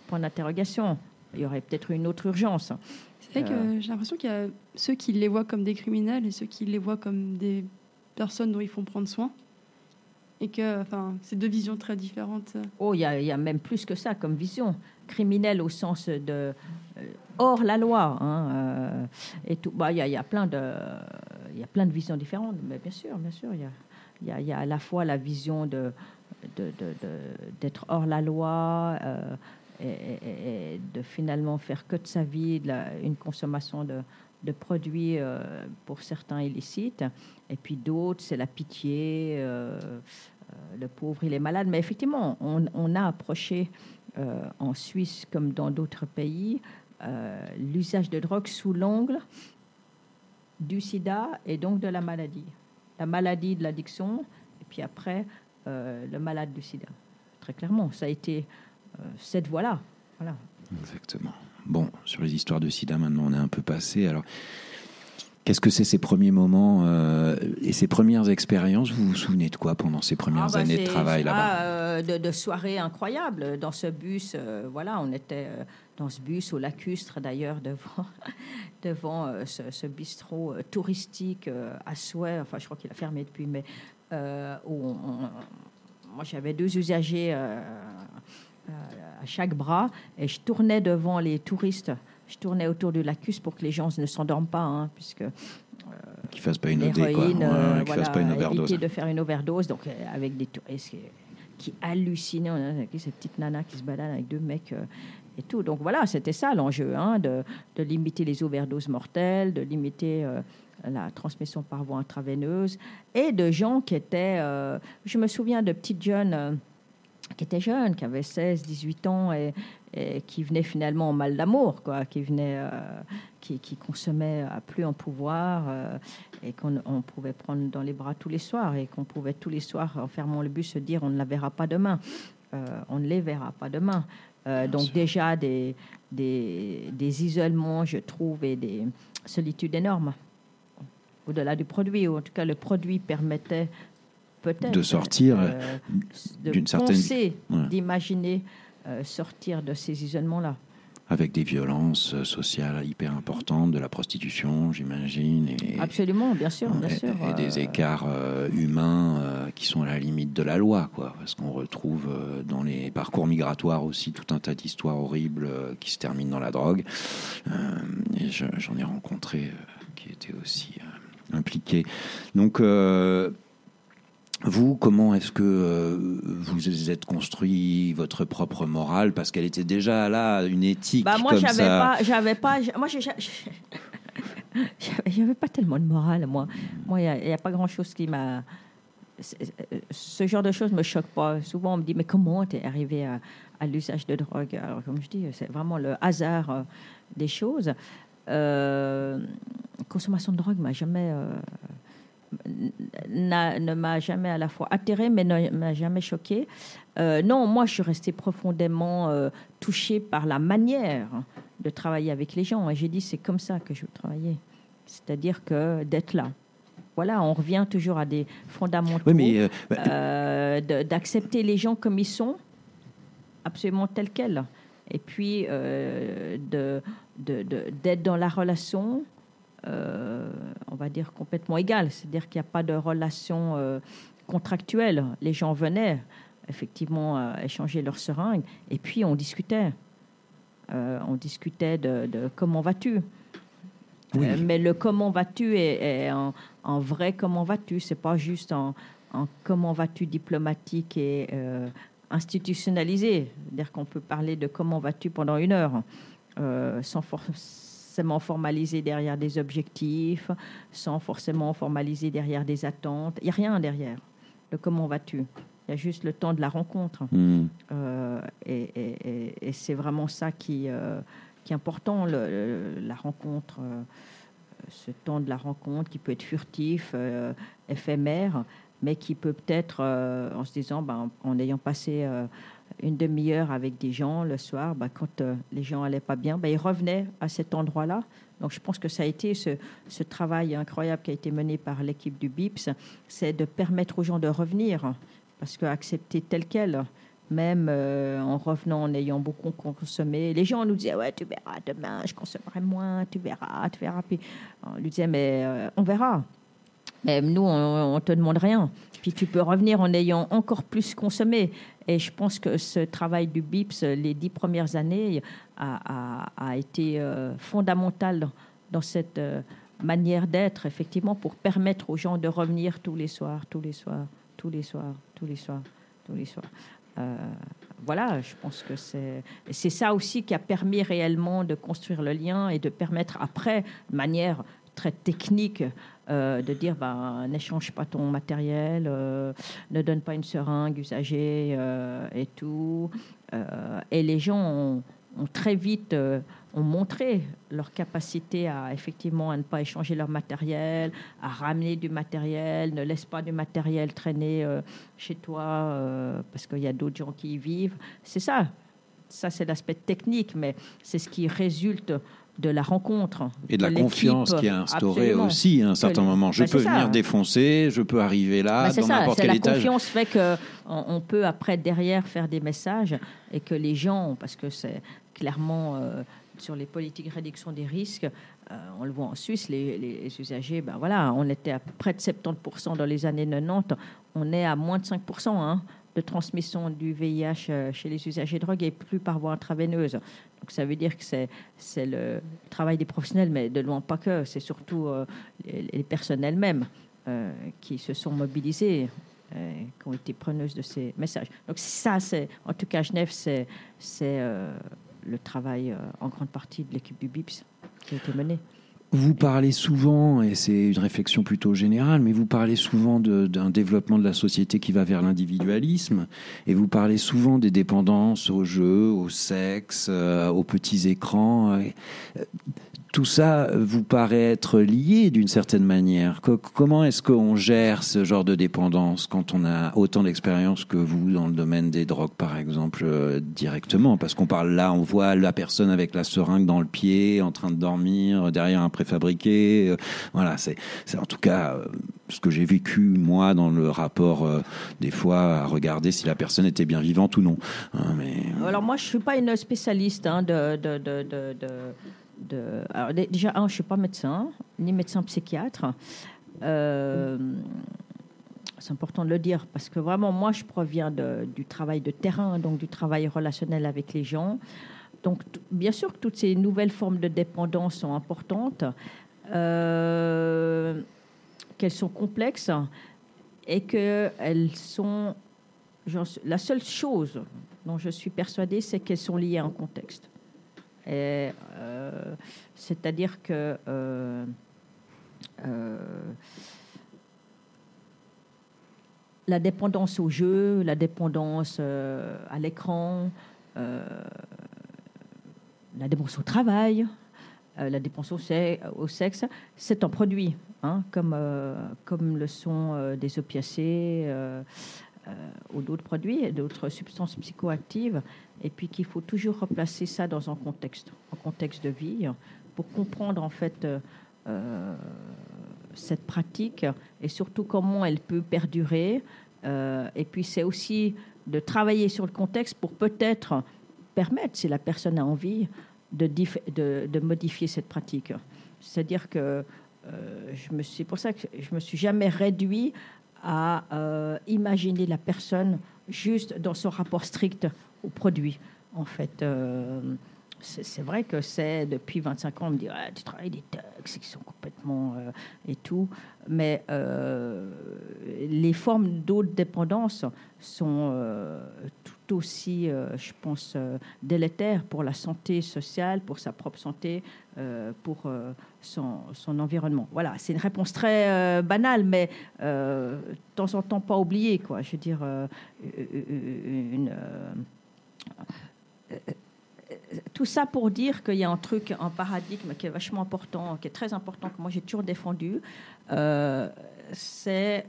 Point d'interrogation. Il y aurait peut-être une autre urgence. C'est vrai que j'ai l'impression qu'il y a ceux qui les voient comme des criminels et ceux qui les voient comme des personnes dont ils font prendre soin. Et que, enfin, c'est deux visions très différentes. Oh, il y, a- il y a même plus que ça comme vision. Criminel au sens de euh, hors la loi. hein, euh, et tout. Bah, il y, a- plein de, il y a plein de visions différentes. Mais bien sûr, bien sûr, il y a, il y à la fois la vision de d'être hors la loi euh, et, de finalement faire que de sa vie une consommation de, produits euh, pour certains illicites. Et puis d'autres, c'est la pitié. le pauvre, il est malade. Mais effectivement, on, a approché en Suisse comme dans d'autres pays euh, l'usage de drogue sous l'angle du sida et donc de la maladie. La maladie de l'addiction et puis après euh, le malade du sida. Très clairement, ça a été euh, cette voie-là. Voilà. Exactement. Bon, sur les histoires de sida, maintenant, on est un peu passé. Alors, qu'est-ce que c'est ces premiers moments euh, et ces premières expériences? Vous vous souvenez de quoi pendant ces premières Ah, bah, années de travail là-bas? euh, de, de soirées incroyables dans ce bus. euh, voilà, on était dans ce bus au lacustre d'ailleurs devant, devant ce, ce bistrot touristique à souhait. Enfin, je crois qu'il a fermé depuis, mais où on- on- moi j'avais deux usagers à chaque bras et je tournais devant les touristes. Je tournais autour du lacus pour que les gens ne s'endorment pas, hein, puisque Qu'ils fassent pas une OD, quoi. Ouais, euh, voilà, fassent pas une overdose. de faire une overdose, donc euh, avec des touristes qui, hallucinaient, on a vu cette petite nana qui se balade avec deux mecs euh, et tout. Donc voilà, c'était ça l'enjeu, hein, de, de limiter les overdoses mortelles, de limiter euh, la transmission par voie intraveineuse, et de gens qui étaient, euh, je me souviens de petites jeunes euh, qui étaient jeunes, qui avaient 16, 18 ans et, et qui venaient finalement en mal d'amour, quoi, qui venaient, euh, qui, qui consommaient à plus en pouvoir euh, et qu'on on pouvait prendre dans les bras tous les soirs et qu'on pouvait tous les soirs, en fermant le bus, se dire on ne la verra pas demain, Euh, on ne les verra pas demain. Donc déjà des, des, des isolements, je trouve, et des solitudes énormes. Au-delà du produit, ou en tout cas le produit permettait De sortir, euh, de d'une certaine- Ouais. d'imaginer euh, sortir de ces isolements-là. Avec des violences euh, sociales hyper importantes, de la prostitution, j'imagine, et, Absolument, bien sûr, bien et- sûr. et des euh, écarts euh, humains euh, qui sont à la limite de la loi, quoi. Parce qu'on retrouve euh, dans les parcours migratoires aussi tout un tas d'histoires horribles euh, qui se terminent dans la drogue. Euh, et j'en ai rencontré euh, qui étaient aussi euh, impliqués. Donc, euh, vous, comment est-ce que euh, vous êtes construit votre propre morale? Parce qu'elle était déjà là, une éthique Bah moi comme j'avais ça. pas, j'avais pas, moi j'ai- j'ai- j'avais j'avais pas tellement de morale moi. Moi il y, a pas grand chose qui m'a, c'est- ce genre de choses me choque pas. Souvent on me dit mais comment t'es arrivé à, à l'usage de drogue? Alors comme je dis c'est vraiment le hasard euh, des choses. Euh, consommation de drogue m'a jamais, euh, ne m'a jamais à la fois atterré, mais ne m'a jamais choqué. Euh, non, moi, je suis restée profondément euh, touchée par la manière de travailler avec les gens. Et j'ai dit, c'est comme ça que je veux travailler. C'est-à-dire que d'être là. Voilà, on revient toujours à des fondamentaux. Oui, mais euh, bah, Euh, d'accepter les gens comme ils sont, absolument tels quels. Et puis euh, de- de- de- d'être dans la relation, euh, on va dire complètement égale. C'est-à-dire qu'il n'y a pas de relation euh, contractuelle. Les gens venaient effectivement euh, échanger leurs seringues et puis on discutait. On discutait de, de comment vas-tu. Oui. Mais le comment vas-tu est, est en, en vrai comment vas-tu. C'est pas juste en, en comment vas-tu diplomatique et institutionnalisé. C'est-à-dire qu'on peut parler de comment vas-tu pendant une heure sans forcément formaliser derrière des objectifs, sans forcément formaliser derrière des attentes. Il n'y a rien derrière. Le comment vas-tu? Il y a juste le temps de la rencontre. hmm. Euh, et et- et- et c'est vraiment ça qui, euh, qui est important, le- le- la rencontre, euh, ce temps de la rencontre qui peut être furtif, éphémère, mais qui peut peut-être, en se disant, ben, en ayant passé une demi-heure avec des gens le soir, ben, quand euh, les gens allaient pas bien, ben, ils revenaient à cet endroit-là. Donc je pense que ça a été ce, travail incroyable qui a été mené par l'équipe du BIPS, c'est de permettre aux gens de revenir, parce que accepter tel quel, même euh, en revenant, en ayant beaucoup consommé. Les gens nous disaient, ouais, tu verras, demain, je consommerai moins, tu verras, tu verras. Puis on lui disait, mais euh, on verra. Mais nous, on ne te demande rien. Puis tu peux revenir en ayant encore plus consommé. Et je pense que ce travail du BIPS, les dix premières années, a, été euh, fondamental dans, cette euh, manière d'être, effectivement, pour permettre aux gens de revenir tous les soirs, tous les soirs, tous les soirs, tous les soirs, tous les soirs. Euh, voilà, je pense que c'est ça aussi qui a permis réellement de construire le lien et de permettre après, de manière très technique, euh, de dire ben, n'échange pas ton matériel, euh, ne donne pas une seringue usagée euh, et tout. Et les gens ont, ont très vite ont montré leur capacité à effectivement à ne pas échanger leur matériel, à ramener du matériel, ne laisse pas du matériel traîner chez toi parce qu'il y a d'autres gens qui y vivent. C'est ça. Ça, c'est l'aspect technique, mais c'est ce qui résulte de la rencontre. Et de la confiance qui est instaurée Absolument. aussi à un certain Que- moment. Je Ben, c'est peux ça. venir défoncer, je peux arriver là, Bah, c'est dans n'importe quel la étage. confiance fait que on, on peut après derrière faire des messages et que les gens, parce que c'est clairement euh, sur les politiques de réduction des risques, euh, on le voit en Suisse, les, les usagers, ben voilà, on était à près de 70% dans les années 90, on est à moins de 5% hein, de transmission du VIH euh, chez les usagers de drogue et plus par voie intraveineuse. Donc ça veut dire que c'est le travail des professionnels, mais de loin pas que, c'est surtout euh, les, personnes elles-mêmes euh, qui se sont mobilisées, qui ont été preneuses de ces messages. Donc ça, c'est en tout cas à Genève, c'est le travail en grande partie de l'équipe du BIPS qui a été mené. Vous parlez souvent, et c'est une réflexion plutôt générale, mais vous parlez souvent d'un développement de la société qui va vers l'individualisme, et vous parlez souvent des dépendances au jeu, au sexe, euh, aux petits écrans. Euh, Tout ça vous paraît être lié d'une certaine manière. Co- comment est-ce qu'on gère ce genre de dépendance quand on a autant d'expérience que vous dans le domaine des drogues, par exemple, euh, directement? Parce qu'on parle là, on voit la personne avec la seringue dans le pied, en train de dormir derrière un préfabriqué. Euh, voilà, c'est en tout cas euh, ce que j'ai vécu moi dans le rapport euh, des fois à regarder si la personne était bien vivante ou non. Hein, mais Alors moi, je suis pas une spécialiste hein, de, de, de, de, alors, dé- déjà, je suis pas médecin, ni médecin psychiatre. Euh, c'est important de le dire parce que vraiment, moi, je proviens du travail de terrain, donc du travail relationnel avec les gens. Donc, bien sûr que toutes ces nouvelles formes de dépendance sont importantes, euh, qu'elles sont complexes et qu'elles sont. La seule chose dont je suis persuadée, c'est qu'elles sont liées à un contexte. Euh, C'est-à-dire que euh, euh, la dépendance au jeu, la dépendance à l'écran, la dépendance au travail, la dépendance au, au sexe, c'est un produit. hein, comme, comme le sont des opiacés ou d'autres produits, d'autres substances psychoactives, et puis qu'il faut toujours replacer ça dans un contexte, un contexte de vie, pour comprendre en fait euh, euh, cette pratique et surtout comment elle peut perdurer. Euh, et puis c'est aussi de travailler sur le contexte pour peut-être permettre, si la personne a envie, de, de, modifier cette pratique. C'est-à-dire que euh, je me suis, pour ça que je me suis jamais réduit à euh, imaginer la personne juste dans son rapport strict au produit. En fait, euh, c'est vrai que c'est depuis 25 ans, on me dit tu travailles des textes qui sont complètement euh, et tout, mais les formes d'autres dépendances sont tout aussi, euh, je pense, euh, délétères pour la santé sociale, pour sa propre santé, euh, pour son, son environnement. Voilà, c'est une réponse très banale, mais de temps en temps pas oubliée, quoi. Je veux dire, tout ça pour dire qu'il y a un truc, un paradigme qui est vachement important, qui est très important, que moi j'ai toujours défendu, c'est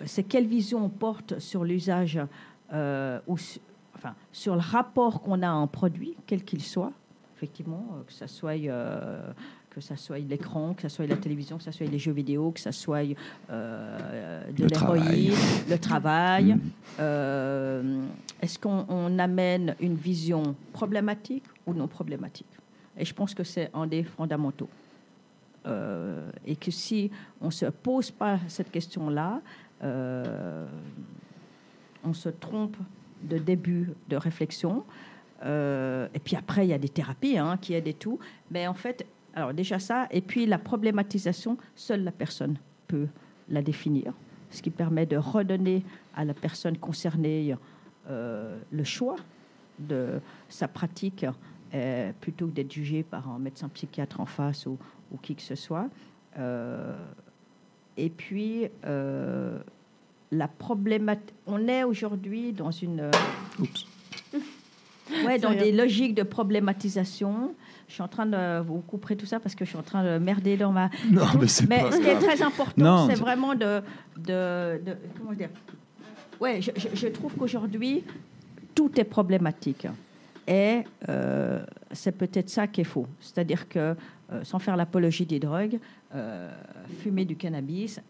euh, c'est quelle vision on porte sur l'usage euh, ou su- enfin, sur le rapport qu'on a à un produit, quel qu'il soit, effectivement, euh, que ça soit euh, que ça soit l'écran, que ça soit la télévision, que ça soit les jeux vidéo, que ça soit euh, de Le travail. l'héroïne, le travail. Mm. Euh, Est-ce qu'on on amène une vision problématique ou non problématique? Et je pense que c'est un des fondamentaux. Euh, et que si on ne se pose pas cette question-là, on se trompe de début de réflexion. Euh, et puis après, il y a des thérapies hein, qui aident et tout. Mais en fait, alors déjà ça, et puis la problématisation, seule la personne peut la définir, ce qui permet de redonner à la personne concernée euh, le choix de sa pratique euh, plutôt que d'être jugé par un médecin psychiatre en face ou, ou qui que ce soit. Et puis, la problématique. On est aujourd'hui dans une. euh, Oups. Ouais, dans des logiques de problématisation. Je suis en train de vous couper tout ça parce que je suis en train de merder dans ma. Non, mais c'est Mais pas ce qui est très important, c'est c'est- vraiment de, de, de- Comment dire? Ouais, je, je- je trouve qu'aujourd'hui, tout est problématique. Et euh, c'est peut-être ça qui est faux. C'est-à-dire que, euh, sans faire l'apologie des drogues, euh, fumer du cannabis,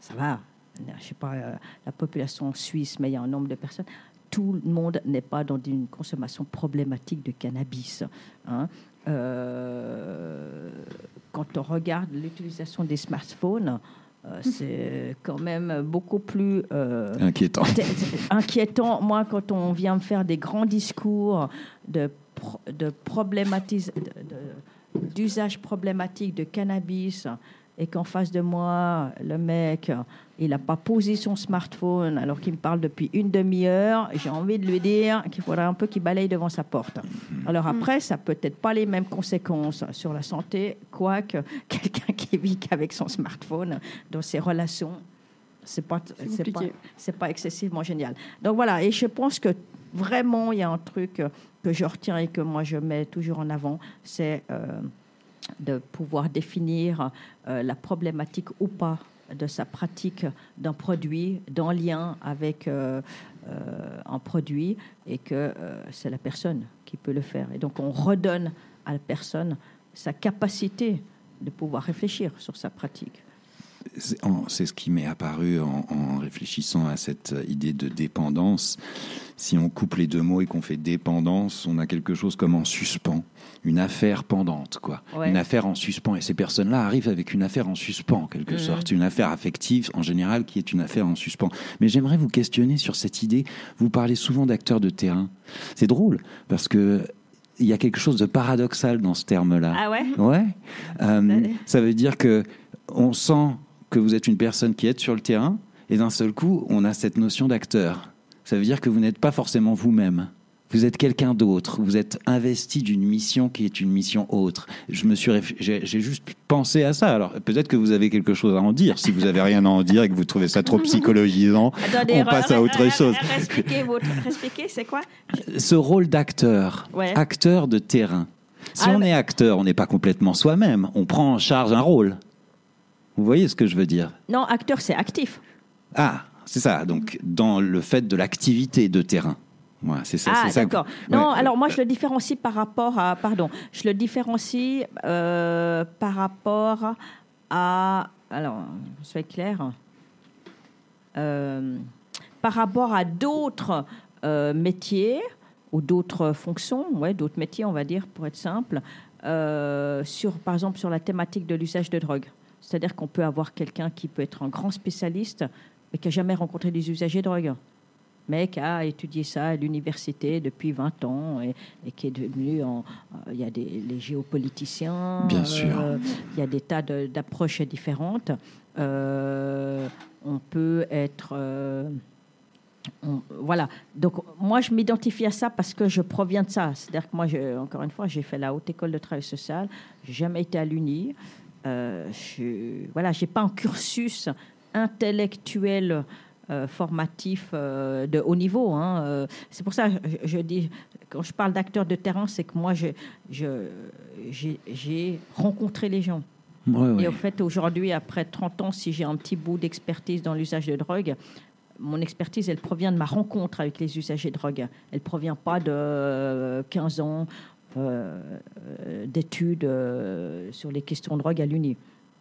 ça va. Je sais pas, euh, la population suisse, mais il y a un nombre de personnes. Tout le monde n'est pas dans une consommation problématique de cannabis. hein. Euh, quand on regarde l'utilisation des smartphones, euh, c'est quand même beaucoup plus euh, Inquiétant. inquiétant. Moi, quand on vient me faire des grands discours de, pro- de d'usage problématique de cannabis et qu'en face de moi, le mec, il n'a pas posé son smartphone alors qu'il me parle depuis une demi-heure, j'ai envie de lui dire qu'il faudrait un peu qu'il balaye devant sa porte. Alors après, ça peut être pas les mêmes conséquences sur la santé, quoique quelqu'un qui vit qu'avec son smartphone dans ses relations, c'est pas, C'est pas, pas excessivement génial. Donc voilà, et je pense que vraiment, il y a un truc que je retiens et que moi je mets toujours en avant, c'est euh, de pouvoir définir euh, la problématique ou pas de sa pratique d'un produit, d'un lien avec euh, euh, un produit, et que c'est la personne qui peut le faire. Et donc on redonne à la personne sa capacité de pouvoir réfléchir sur sa pratique. C'est ce qui m'est apparu en, en réfléchissant à cette idée de dépendance. Si on coupe les deux mots et qu'on fait dépendance, on a quelque chose comme en suspens, une affaire pendante, quoi. Ouais. Une affaire en suspens. Et ces personnes-là arrivent avec une affaire en suspens, en quelque Mhm. sorte, une affaire affective en général qui est une affaire en suspens. Mais j'aimerais vous questionner sur cette idée. Vous parlez souvent d'acteurs de terrain. C'est drôle parce que il y a quelque chose de paradoxal dans ce terme-là. Ah ouais? Ouais. Euh, ça veut dire que on sent que vous êtes une personne qui est sur le terrain, et d'un seul coup, on a cette notion d'acteur. Ça veut dire que vous n'êtes pas forcément vous-même. Vous êtes quelqu'un d'autre. Vous êtes investi d'une mission qui est une mission autre. Je me suis, j'ai juste pensé à ça. Alors peut-être que vous avez quelque chose à en dire. Si vous avez rien à en dire et que vous trouvez ça trop psychologisant, Attendez, on passe à re- autre re- chose. Expliquez, c'est quoi? Ce rôle d'acteur, Ouais. acteur de terrain. Si Ah, on mais- est acteur, on n'est pas complètement soi-même. On prend en charge un rôle. Vous voyez ce que je veux dire? Non, acteur, c'est actif. Ah, c'est ça. Donc, dans le fait de l'activité de terrain. Ouais, c'est ça. Ah, c'est ça. d'accord. Non, Ouais. alors moi, je le différencie par rapport à. Pardon. Je le différencie euh, par rapport à. Alors, soyez clair. Euh, par rapport à d'autres euh, métiers ou d'autres fonctions, ouais, d'autres métiers, on va dire, pour être simple, sur, par exemple, sur la thématique de l'usage de drogue. C'est-à-dire qu'on peut avoir quelqu'un qui peut être un grand spécialiste, mais qui n'a jamais rencontré des usagers de drogue mais qui a étudié ça à l'université depuis 20 ans et, et qui est devenu en, euh, il y a des les géopoliticiens Bien sûr. euh, il y a des tas de- d'approches différentes Euh, on peut être euh, on- voilà. Donc, moi, je m'identifie à ça parce que je proviens de ça. C'est-à-dire que moi, je- encore une fois, j'ai fait la haute école de travail social. J'ai jamais été à l'Uni. Euh, je, voilà, j'ai pas un cursus intellectuel euh, formatif euh, de haut niveau. hein. Euh, c'est pour ça que je, je dis, quand je parle d'acteur de terrain, c'est que moi, je, j'ai, rencontré les gens. Ouais, ouais. Et au fait, aujourd'hui, après 30 ans, si j'ai un petit bout d'expertise dans l'usage de drogue, mon expertise, elle provient de ma rencontre avec les usagers de drogue. Elle provient pas de euh, 15 ans d'études euh, sur les questions de drogue à l'Uni.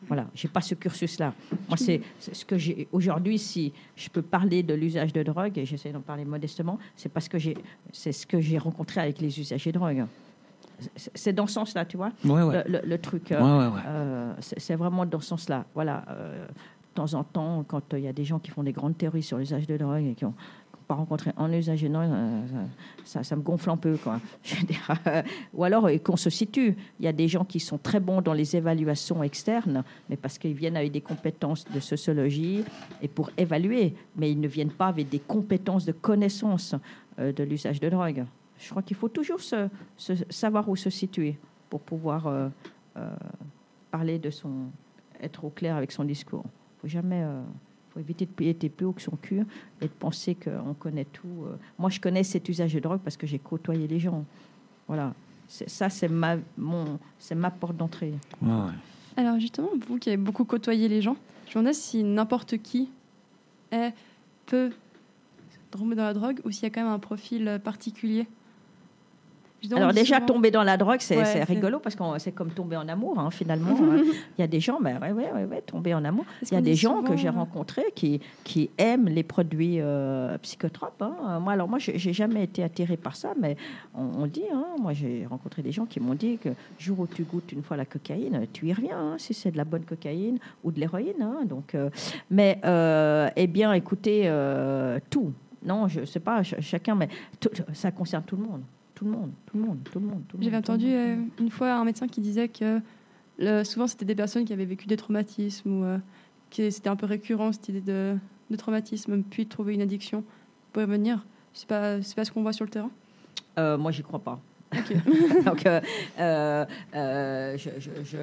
Voilà, j'ai pas ce cursus-là. Moi, c'est ce que j'ai aujourd'hui. Si je peux parler de l'usage de drogue, et j'essaie d'en parler modestement, c'est parce que j'ai, c'est ce que j'ai rencontré avec les usagers de drogue. C'est- dans ce sens-là, tu vois, Ouais, ouais. le, le- le truc. euh, Ouais, euh, c'est vraiment dans ce sens-là. Voilà. euh, de temps en temps, quand il y a des gens qui font des grandes théories sur l'usage de drogue et qui n'ont pas rencontré un usager de drogue, euh, ça, ça me gonfle un peu. Quoi. Euh, ou alors euh, qu'on se situe. Il y a des gens qui sont très bons dans les évaluations externes, mais parce qu'ils viennent avec des compétences de sociologie et pour évaluer, mais ils ne viennent pas avec des compétences de connaissance euh, de l'usage de drogue. Je crois qu'il faut toujours se, savoir où se situer pour pouvoir euh, euh, parler de son, être au clair avec son discours. Faut jamais, euh, faut éviter de payer tes plus haut que son cul et de penser qu'on connaît tout. euh. Moi, je connais cet usage de drogue parce que j'ai côtoyé les gens. Voilà. C'est- Ça, c'est ma, mon, c'est ma porte d'entrée. Ouais. Alors justement, vous qui avez beaucoup côtoyé les gens, je me demandais si n'importe qui est, peut tomber dans la drogue ou s'il y a quand même un profil particulier. Alors déjà, tomber dans la drogue, c'est Ouais, rigolo parce que c'est comme tomber en amour, hein, finalement. hein. Il y a des gens, ben, ouais, ouais, ouais, tomber en amour. Il y a des gens que j'ai euh, rencontrés qui, qui aiment les produits euh, psychotropes. hein. Moi, alors moi, j'ai jamais été attirée par ça, mais on, on dit, hein, moi, j'ai rencontré des gens qui m'ont dit que jour où tu goûtes une fois la cocaïne, tu y reviens, si c'est de la bonne cocaïne ou de l'héroïne. donc, euh, mais, euh, eh bien, écoutez, tout. Non, je sais pas, ch- chacun, mais tout- ça concerne tout le monde. Tout le monde, tout le monde, tout le monde. J'avais entendu monde. euh, une fois un médecin qui disait que le- souvent c'était des personnes qui avaient vécu des traumatismes ou euh, que c'était un peu récurrent cette idée de, de traumatisme puis de trouver une addiction pour y revenir. C'est pas c'est pas ce qu'on voit sur le terrain? Euh, moi, j'y crois pas. Ok. Donc, euh, euh, euh, je, je, je,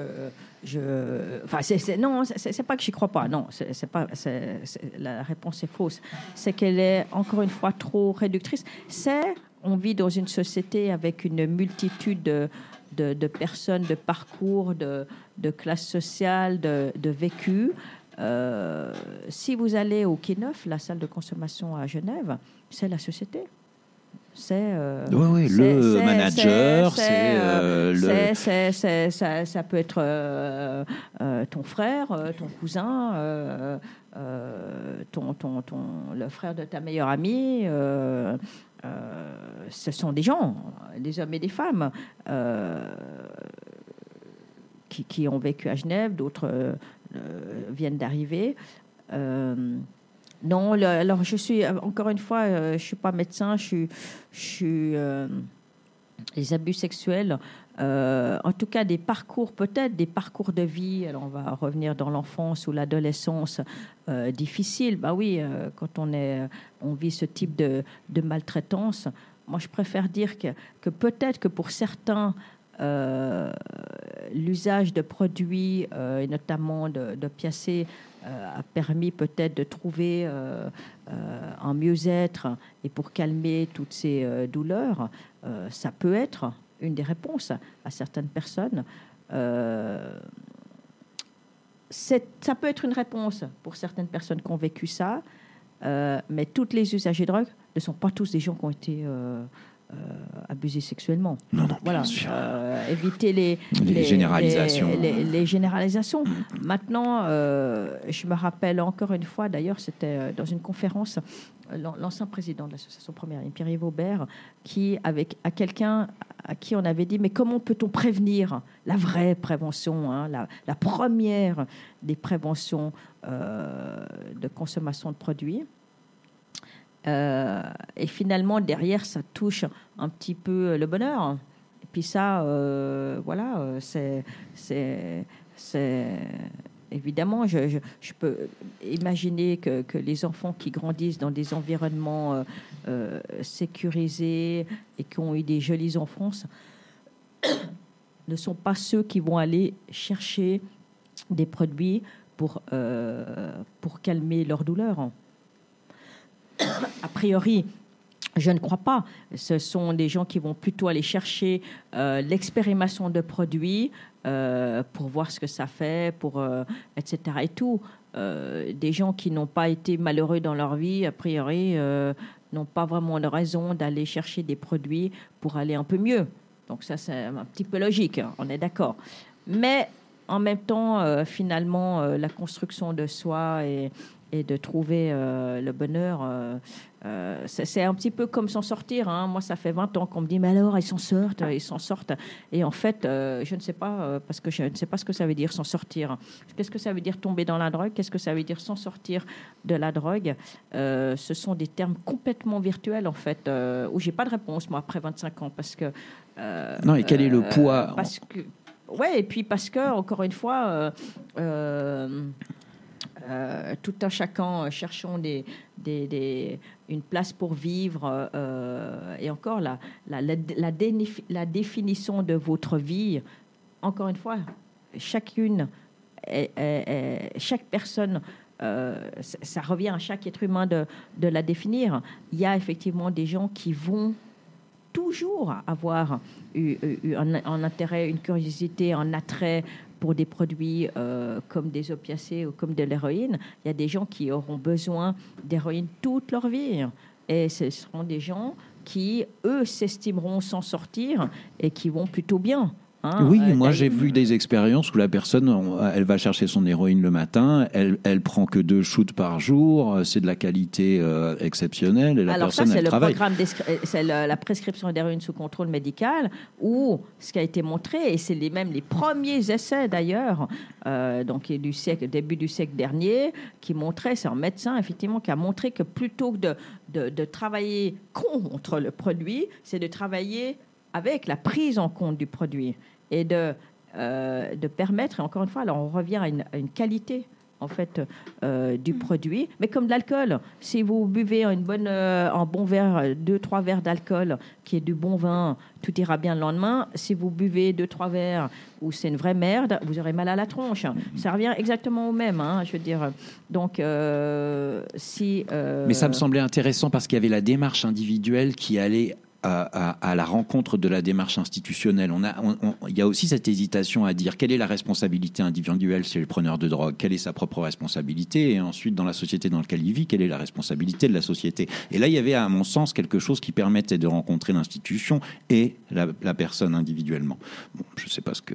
je- enfin, c'est, c'est- non, c'est, c'est pas que j'y crois pas. Non, c'est, c'est pas. c'est- c'est- la réponse est fausse. C'est qu'elle est encore une fois trop réductrice. C'est, on vit dans une société avec une multitude de, de, de personnes, de parcours, de, de classes sociales, de, de vécus. Euh, si vous allez au Quai Neuf, la salle de consommation à Genève, c'est la société. C'est euh, le manager, c'est- euh, le. ça, ça peut être ton frère, ton cousin, ton, ton, ton, le frère de ta meilleure amie. Euh, ce sont des gens, des hommes et des femmes, euh, qui, qui ont vécu à Genève, d'autres euh, viennent d'arriver. Non, alors je suis, encore une fois, je suis pas médecin, je suis, les abus sexuels, euh, en tout cas des parcours, peut-être des parcours de vie, on va revenir dans l'enfance ou l'adolescence euh, difficile, bah oui, euh, quand on, est, on vit ce type de, maltraitance, moi je préfère dire que, que peut-être que pour certains, euh, l'usage de produits, euh, et notamment de, de euh, a permis peut-être de trouver euh, euh, un mieux-être et pour calmer toutes ces euh, douleurs, euh, ça peut être une des réponses à certaines personnes. Euh, ça peut être une réponse pour certaines personnes qui ont vécu ça, euh, mais toutes les usagers de drogue ne sont pas tous des gens qui ont été euh, euh, abusés sexuellement. Non, non, Voilà, bien sûr. éviter les, Les généralisations. Les, les- généralisations. Maintenant, euh, je me rappelle encore une fois, d'ailleurs, c'était dans une conférence, l'an- l'ancien président de l'association Première Pierre-Yves Aubert, qui, avec à quelqu'un à qui on avait dit, mais comment peut-on prévenir la vraie prévention, hein, la, première des préventions euh, de consommation de produits? Euh, et finalement, derrière, ça touche un petit peu le bonheur. Et puis ça, euh, voilà, euh, c'est évidemment, je, peux imaginer que, que les enfants qui grandissent dans des environnements euh, euh, sécurisés et qui ont eu des jolies enfances ne sont pas ceux qui vont aller chercher des produits pour, euh, pour calmer leur douleur. A priori, je ne crois pas. Ce sont des gens qui vont plutôt aller chercher euh, l'expérimentation de produits euh, pour voir ce que ça fait, pour euh, etc. Et tout. Des gens qui n'ont pas été malheureux dans leur vie, a priori, n'ont pas vraiment de raison d'aller chercher des produits pour aller un peu mieux. Donc ça, c'est un petit peu logique. on est d'accord. Mais en même temps, finalement, la construction de soi et, de trouver le bonheur, euh, c'est un petit peu comme s'en sortir. hein. Moi, ça fait 20 ans qu'on me dit, mais alors, ils s'en sortent, ils s'en sortent. Et en fait, euh, je ne sais pas, euh, parce que je ne sais pas ce que ça veut dire s'en sortir. Qu'est-ce que ça veut dire tomber dans la drogue? Qu'est-ce que ça veut dire s'en sortir de la drogue? Euh, Ce sont des termes complètement virtuels, en fait, où j'ai pas de réponse, moi, après 25 ans, parce que... Non, et quel est le poids parce que, ouais, et puis parce que, encore une fois, euh, tout un chacun cherchons des, des, des- une place pour vivre euh, et encore la, la, définition de votre vie, encore une fois, chacune, chaque personne. euh, ça ça revient à chaque être humain de, de la définir. Il y a effectivement des gens qui vont toujours avoir eu, un intérêt, une curiosité, un attrait pour des produits euh, comme des opiacés ou comme de l'héroïne. Il y a des gens qui auront besoin d'héroïne toute leur vie. Et ce seront des gens qui, eux, s'estimeront s'en sortir et qui vont plutôt bien. Hein. Oui, Euh, moi j'ai vu des expériences où la personne, on- elle va chercher son héroïne le matin, elle, elle prend que deux shoots par jour, euh, c'est de la qualité euh, exceptionnelle et la Alors ça, personne c'est elle le travaille. euh, c'est la prescription d'héroïne sous contrôle médical, où ce qui a été montré, et c'est les, même les premiers essais d'ailleurs, euh, donc du siècle, début du siècle dernier, qui montraient, c'est un médecin effectivement qui a montré que plutôt que de, de, de travailler contre le produit, c'est de travailler avec la prise en compte du produit et de, euh, de permettre, et encore une fois, alors on revient à une, à une qualité en fait euh, du produit, mais comme de l'alcool. Si vous buvez une bonne, euh, un bon verre, deux trois verres d'alcool, qui est du bon vin, tout ira bien le lendemain. Si vous buvez deux trois verres où c'est une vraie merde, vous aurez mal à la tronche. Ça revient exactement au même, hein, je veux dire. Donc euh, si euh, Mais ça me semblait intéressant parce qu'il y avait la démarche individuelle qui allait à, à- à la rencontre de la démarche institutionnelle. On a, on- on- il y a aussi cette hésitation à dire quelle est la responsabilité individuelle chez le preneur de drogue, quelle est sa propre responsabilité, et ensuite dans la société dans laquelle il vit, quelle est la responsabilité de la société? Et là, il y avait, à mon sens, quelque chose qui permettait de rencontrer l'institution et la, la personne individuellement. Bon, je ne sais pas ce que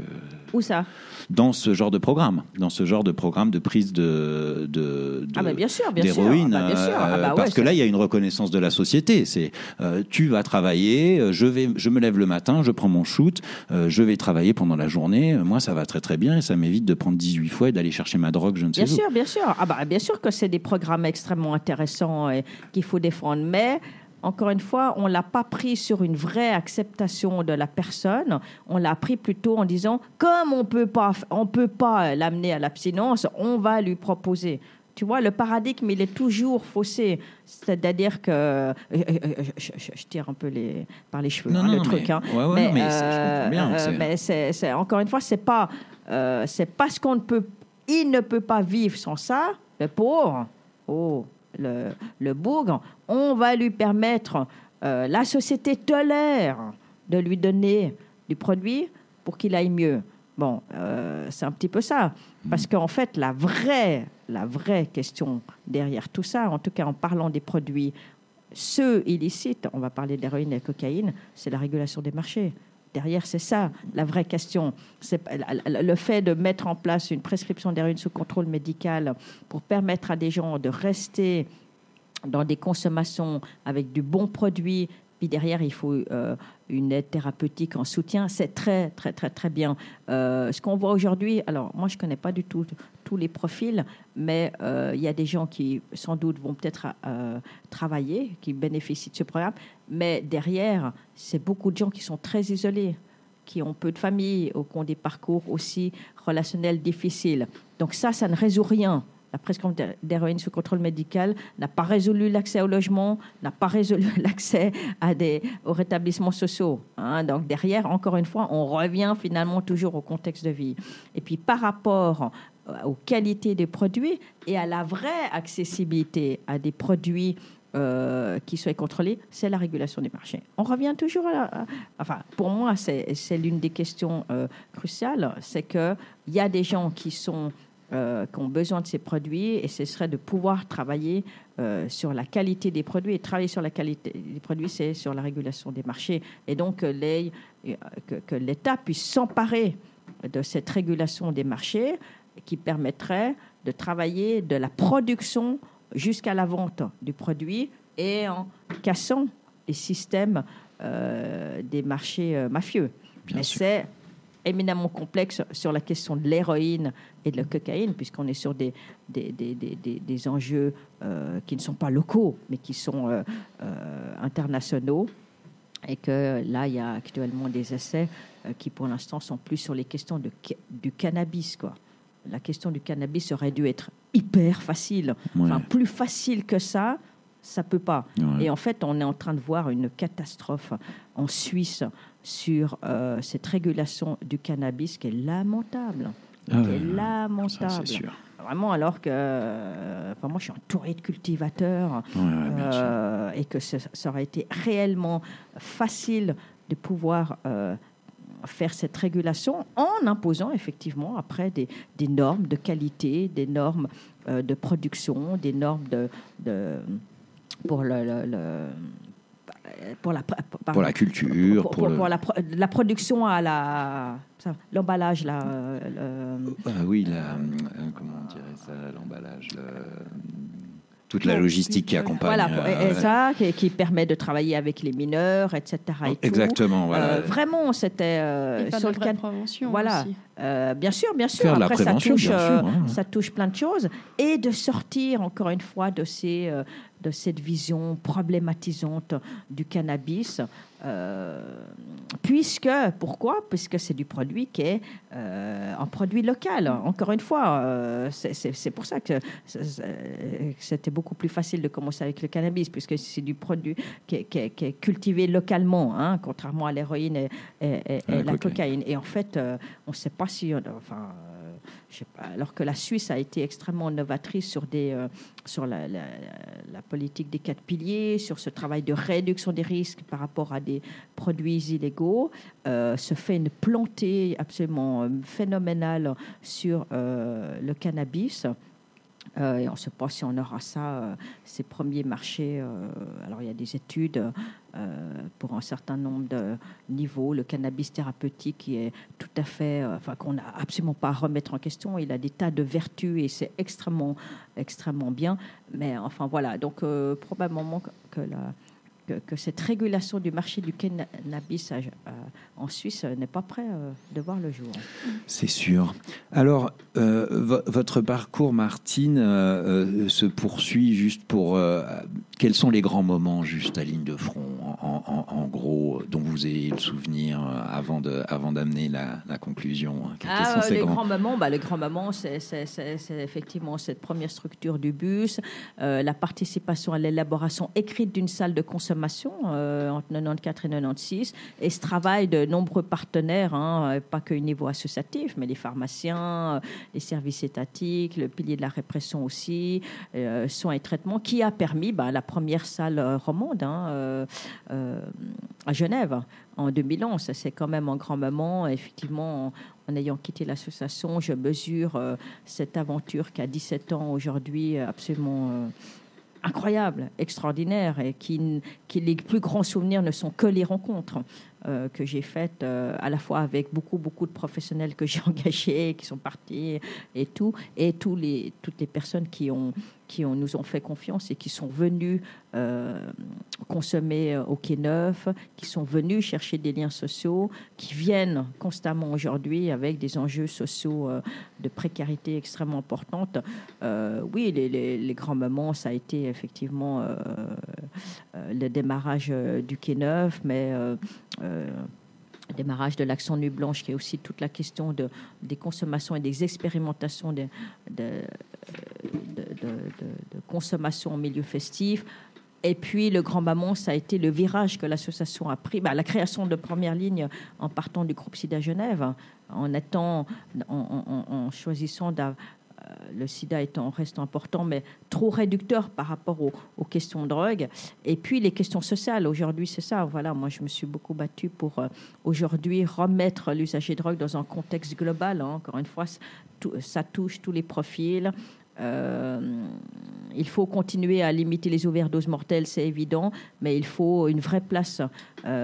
où ça? Dans ce genre de programme, dans ce genre de programme de prise de, de, de- Ah bah bien sûr, bien sûr. d'héroïne, Ah bah bien sûr. Ah euh, bah ouais, parce que là, il y a une reconnaissance de la société. C'est euh, tu vas travailler, euh, je vais, je me lève le matin, je prends mon shoot, euh, je vais travailler pendant la journée. Euh, Moi, ça va très très bien et ça m'évite de prendre 18 fois et d'aller chercher ma drogue, je ne sais Bien où. sûr, bien sûr. Ah bah, bien sûr que c'est des programmes extrêmement intéressants et qu'il faut défendre. Mais encore une fois, on l'a pas pris sur une vraie acceptation de la personne. On l'a pris plutôt en disant, comme on peut pas, on peut pas l'amener à l'abstinence, on va lui proposer. Tu vois, le paradigme, il est toujours faussé. C'est-à-dire que euh, euh, euh, je, je- je tire un peu les, par les cheveux Non, hein, non, le truc. mais- c'est- encore une fois, c'est pas, euh, c'est parce qu'on ne peut, il ne peut pas vivre sans ça, le pauvre, oh, le, le bougre, on va lui permettre, euh, la société tolère de lui donner du produit pour qu'il aille mieux. Bon, euh, c'est un petit peu ça. Parce qu'en fait, la vraie, la vraie question derrière tout ça, en tout cas en parlant des produits, ceux illicites, on va parler d'héroïne et de cocaïne, c'est la régulation des marchés. Derrière, c'est ça la vraie question. C'est le fait de mettre en place une prescription d'héroïne sous contrôle médical pour permettre à des gens de rester dans des consommations avec du bon produit puis derrière, il faut euh, une aide thérapeutique en soutien. C'est très, très, très, très bien. Euh, ce qu'on voit aujourd'hui, alors moi, je ne connais pas du tout tous les profils, mais euh, il y a des gens qui, sans doute, vont peut-être travailler, qui bénéficient de ce programme. Mais derrière, c'est beaucoup de gens qui sont très isolés qui ont peu de famille, ou qui ont des parcours aussi relationnels difficiles. Donc ça, ça ne résout rien la prescription d'héroïne sous contrôle médical n'a pas résolu l'accès au logement, n'a pas résolu l'accès à des, aux rétablissements sociaux. Hein. Donc derrière, encore une fois, on revient finalement toujours au contexte de vie. Et puis par rapport aux qualités des produits et à la vraie accessibilité à des produits euh, qui soient contrôlés, c'est la régulation des marchés. On revient toujours à, enfin, pour moi, c'est l'une des questions euh, cruciales, c'est qu'il y a des gens qui sont euh, qui ont besoin de ces produits et ce serait de pouvoir travailler euh, sur la qualité des produits. Et travailler sur la qualité des produits, c'est sur la régulation des marchés. Et donc euh, que, que l'État puisse s'emparer de cette régulation des marchés qui permettrait de travailler de la production jusqu'à la vente du produit et en cassant les systèmes des marchés mafieux. Mais c'est éminemment complexe sur la question de l'héroïne et de la cocaïne, puisqu'on est sur des, des, des, des, enjeux euh, qui ne sont pas locaux, mais qui sont euh, euh, internationaux. Et que là, il y a actuellement des essais qui, pour l'instant, sont plus sur les questions de, du cannabis. Quoi. La question du cannabis aurait dû être hyper facile, enfin plus facile que ça ça peut pas. Et en fait, on est en train de voir une catastrophe en Suisse sur euh, cette régulation du cannabis qui est lamentable. Ah qui est lamentable. Vraiment, alors que euh, moi, je suis entouré de cultivateurs euh, et que ça, aurait été réellement facile de pouvoir faire cette régulation en imposant effectivement après des, des normes de qualité, des normes de production, des normes de, de pour le, pour la, pour la culture, pour, pour, la, la, production à la l'emballage là. Ah oui, la, euh, comment on dirait ça, l'emballage toute la logistique qui accompagne. Voilà, et, euh, ça, qui, permet de travailler avec les mineurs, etc. Exactement. Voilà. Euh, vraiment, c'était euh, sur le cadre prévention. Voilà, aussi. bien sûr, bien sûr. Après, ça touche, ça touche plein de choses, et de sortir encore une fois de ces, de cette vision problématisante du cannabis euh, puisque, pourquoi? Puisque c'est du produit qui est euh, un produit local. Encore une fois, euh, c'est pour ça que c'était beaucoup plus facile de commencer avec le cannabis, puisque c'est du produit qui est, cultivé localement, hein, contrairement à l'héroïne et, la, cocaïne. Et en fait, on ne sait pas si... Enfin, alors que la Suisse a été extrêmement novatrice sur, des, euh, sur la, politique des quatre piliers, sur ce travail de réduction des risques par rapport à des produits illégaux, euh, se fait une plantée absolument euh, phénoménale sur le cannabis. Et on sait pas si on aura ça, ces premiers marchés. Alors, il y a des études pour un certain nombre de niveaux. Le cannabis thérapeutique qui est tout à fait, enfin, qu'on n'a absolument pas à remettre en question. Il a des tas de vertus et c'est extrêmement, extrêmement bien. Mais enfin, voilà. Donc, probablement que la que, cette régulation du marché du cannabis euh, en Suisse n'est pas prêt euh, de voir le jour. C'est sûr. Alors, euh, votre parcours, Martine, se poursuit juste pour... quels sont les grands moments, juste à ligne de front, en, gros, dont vous ayez le souvenir avant d'amener avant la, la, conclusion ah, Les grands, moments, bah, les grands moments, c'est effectivement cette première structure du bus, la participation à l'élaboration écrite d'une salle de consommation euh, entre 94 et 96 et ce travail de nombreux partenaires, hein, euh, pas que au niveau associatif, mais les pharmaciens, euh, les services étatiques, le pilier de la répression aussi, soins et traitements, qui a permis bah, la première salle romande hein, à Genève en 2011. C'est quand même un grand moment. Effectivement, en, ayant quitté l'association, je mesure cette aventure qui a 17 ans aujourd'hui, absolument incroyable, extraordinaire, et qui, les plus grands souvenirs ne sont que les rencontres. Euh, que j'ai faites euh, à la fois avec beaucoup beaucoup de professionnels que j'ai engagés qui sont partis et tout et toutes les personnes qui ont qui nous ont fait confiance et qui sont venus euh, consommer au Quai Neuf, qui sont venus chercher des liens sociaux, qui viennent constamment aujourd'hui avec des enjeux sociaux de précarité extrêmement importante. oui, les, grands moments, ça a été effectivement le démarrage du Quai Neuf, mais euh, démarrage de l'action Nuit Blanche, qui est aussi toute la question de, des consommations et des expérimentations de, consommation au milieu festif. Et puis le Grand Maman, ça a été le virage que l'association a pris, bah, la création de première ligne en partant du groupe SIDA Genève, en étant, en, en, en choisissant le sida étant, reste important, mais trop réducteur par rapport aux, questions de drogue. Et puis les questions sociales. Aujourd'hui, c'est ça. Voilà, moi, je me suis beaucoup battue pour euh, aujourd'hui remettre l'usager de drogue dans un contexte global. Hein. Encore une fois, ça touche tous les profils. Euh, il faut continuer à limiter les overdoses mortelles, c'est évident, mais il faut une vraie place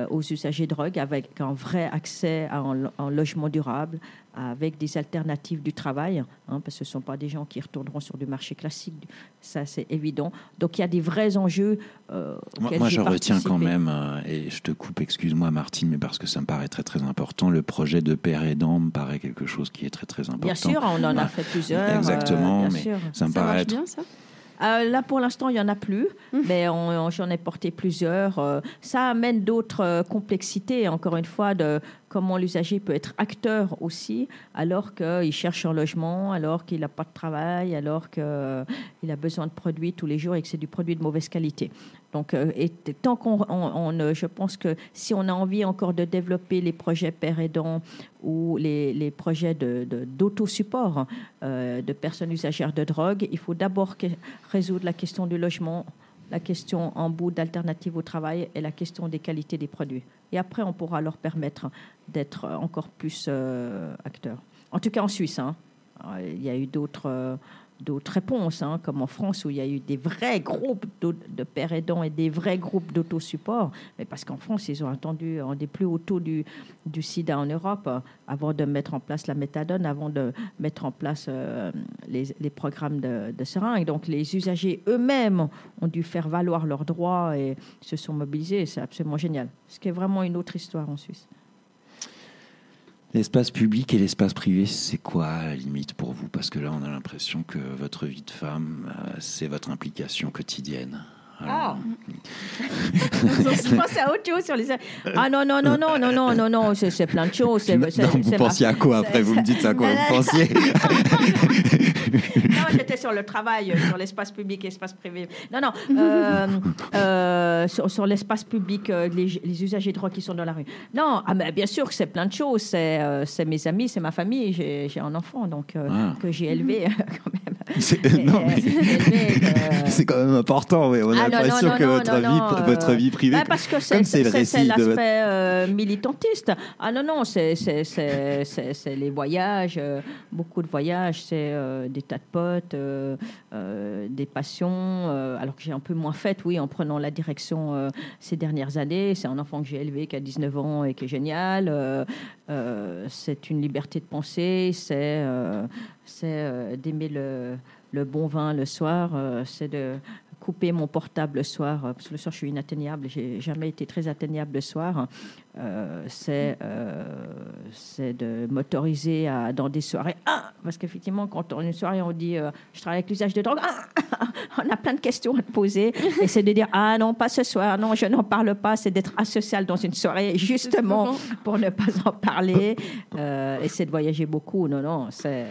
aux usagers de drogue avec un vrai accès à un logement durable, avec des alternatives du travail, hein, parce que ce ne sont pas des gens qui retourneront sur du marché classique, ça c'est évident. Donc il y a des vrais enjeux. Euh, moi, je retiens quand même, euh, et je te coupe, excuse-moi Martine, mais parce que ça me paraît très très important, le projet de père aidant me paraît quelque chose qui est très très important. Bien sûr, on en a fait plusieurs. Exactement, euh, mais ça me paraît bien ça euh, là, pour l'instant, il n'y en a plus, mmh. mais j'en ai porté plusieurs. Euh, ça amène d'autres euh, complexités, encore une fois, de comment l'usager peut être acteur aussi, alors qu'il cherche un logement, alors qu'il n'a pas de travail, alors qu'il a besoin de produits tous les jours et que c'est du produit de mauvaise qualité. Donc, et tant qu'on, je pense que si on a envie encore de développer les projets père aidant ou les, projets de, d'autosupport euh, de personnes usagères de drogue, il faut d'abord résoudre la question du logement, la question en bout d'alternative au travail et la question des qualités des produits. Et après, on pourra leur permettre d'être encore plus euh, acteurs. En tout cas, en Suisse, hein. il y a eu d'autres. D'autres réponses, hein, comme en France où il y a eu des vrais groupes de pères aidants et des vrais groupes d'autosupport. Mais parce qu'en France, ils ont attendu un des plus hauts taux du, du sida en Europe euh, avant de mettre en place la méthadone, avant de mettre en place euh, les, les, programmes de, de seringues. Donc les usagers eux-mêmes ont dû faire valoir leurs droits et se sont mobilisés. C'est absolument génial. Ce qui est vraiment une autre histoire en Suisse. L'espace public et l'espace privé, c'est quoi la limite pour vous? Parce que là, on a l'impression que votre vie de femme, euh, c'est votre implication quotidienne. Ah Je pensais à autre chose sur les. Ah non, non, non, non, non, non, non, non, c'est plein de choses. Non, vous pensiez à quoi après? Vous me dites à quoi vous pensiez j'étais sur le travail, sur l'espace public et l'espace privé. Non, non, euh, euh, sur, sur l'espace public, euh, les, les, usagers de drogue qui sont dans la rue. Non, ah, mais bien sûr que c'est plein de choses. C'est euh, mes amis, c'est ma famille. J'ai un enfant donc ah. que j'ai élevé quand même. C'est quand même important, oui. On a ah, l'impression que votre, vie, votre vie privée, bah, parce que c'est l'aspect euh, militantiste. Ah non, non, c'est les voyages, euh, beaucoup de voyages, c'est euh, des tas de potes, des passions. alors que j'ai un peu moins fait, oui, en prenant la direction ces dernières années. C'est un enfant que j'ai élevé qui a 19 ans et qui est génial. c'est une liberté de penser, c'est d'aimer le le bon vin le soir, euh, c'est de couper mon portable le soir, euh, parce que le soir je suis inatteignable, j'ai jamais été très atteignable le soir. Euh, c'est de m'autoriser dans des soirées. Ah, parce qu'effectivement, quand on est une soirée, on dit je travaille avec l'usage de drogue, ah, on a plein de questions à te poser. Et c'est de dire ah non, pas ce soir, non, je n'en parle pas. C'est d'être asocial dans une soirée, justement pour ne pas en parler. et c'est de voyager beaucoup. Non, non, c'est.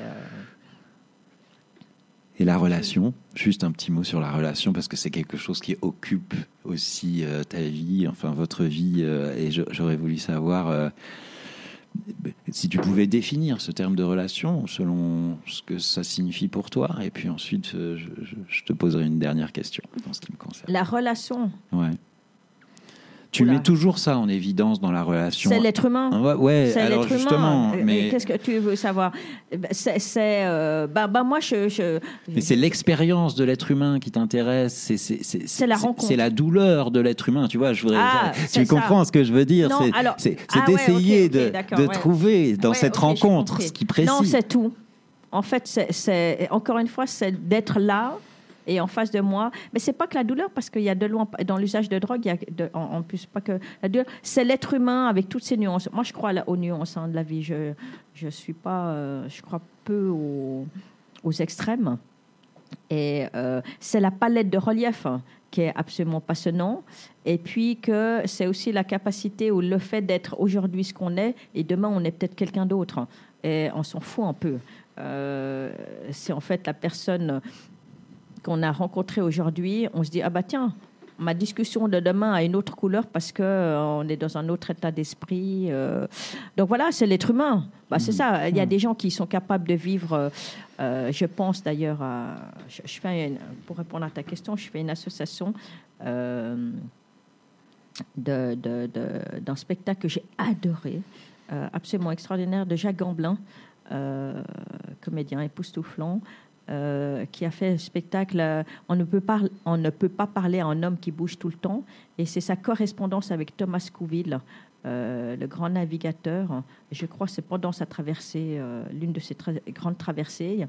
Et la relation, juste un petit mot sur la relation, parce que c'est quelque chose qui occupe aussi euh, ta vie, enfin votre vie, euh, et j'aurais voulu savoir euh, si tu pouvais définir ce terme de relation selon ce que ça signifie pour toi, et puis ensuite je, je te poserai une dernière question en ce qui me concerne. La relation Ouais. Tu Oula. mets toujours ça en évidence dans la relation. C'est l'être humain. Ouais, C'est alors l'être justement, humain. Euh, mais, qu'est-ce que tu veux savoir? Ben, C'est, c'est, euh, bah, bah, moi, je, je- mais c'est l'expérience de l'être humain qui t'intéresse. C'est c'est- c'est- C'est la rencontre. C'est la douleur de l'être humain. Tu vois, je voudrais. Ah, tu ça. comprends ce que je veux dire? Non, C'est alors- c'est- c'est Ah ouais, d'essayer de, de ouais. trouver dans Ouais, cette rencontre ce qui précise. Non, c'est tout. En fait, c'est- encore une fois, c'est d'être là et en face de moi. Mais c'est pas que la douleur, parce qu'il y a de loin, dans l'usage de drogue, il y a en, plus pas que la douleur. C'est l'être humain avec toutes ses nuances. Moi, je crois aux nuances hein, de la vie. Je, je suis pas, euh, je crois peu aux, aux extrêmes. Et euh, c'est la palette de relief hein, qui est absolument passionnant. Et puis que c'est aussi la capacité ou le fait d'être aujourd'hui ce qu'on est et demain on est peut-être quelqu'un d'autre. Et on s'en fout un peu. Euh, c'est en fait la personne qu'on a rencontrée aujourd'hui. On se dit ah bah tiens. Ma discussion de demain a une autre couleur parce que euh, on est dans un autre état d'esprit. euh. Donc voilà, c'est l'être humain. Bah, c'est ça. Il y a des gens qui sont capables de vivre. euh, je pense d'ailleurs à. Je, je fais une- pour répondre à ta question, je fais une association euh, de- de- de- d'un spectacle que j'ai adoré, absolument extraordinaire, de Jacques Gamblin, comédien époustouflant, euh, qui a fait un spectacle euh, on, ne peut pas, on ne peut pas parler à un homme qui bouge tout le temps. Et c'est sa correspondance avec Thomas Couville, euh, le grand navigateur. Je crois c'est pendant sa traversée, l'une de ses grandes traversées.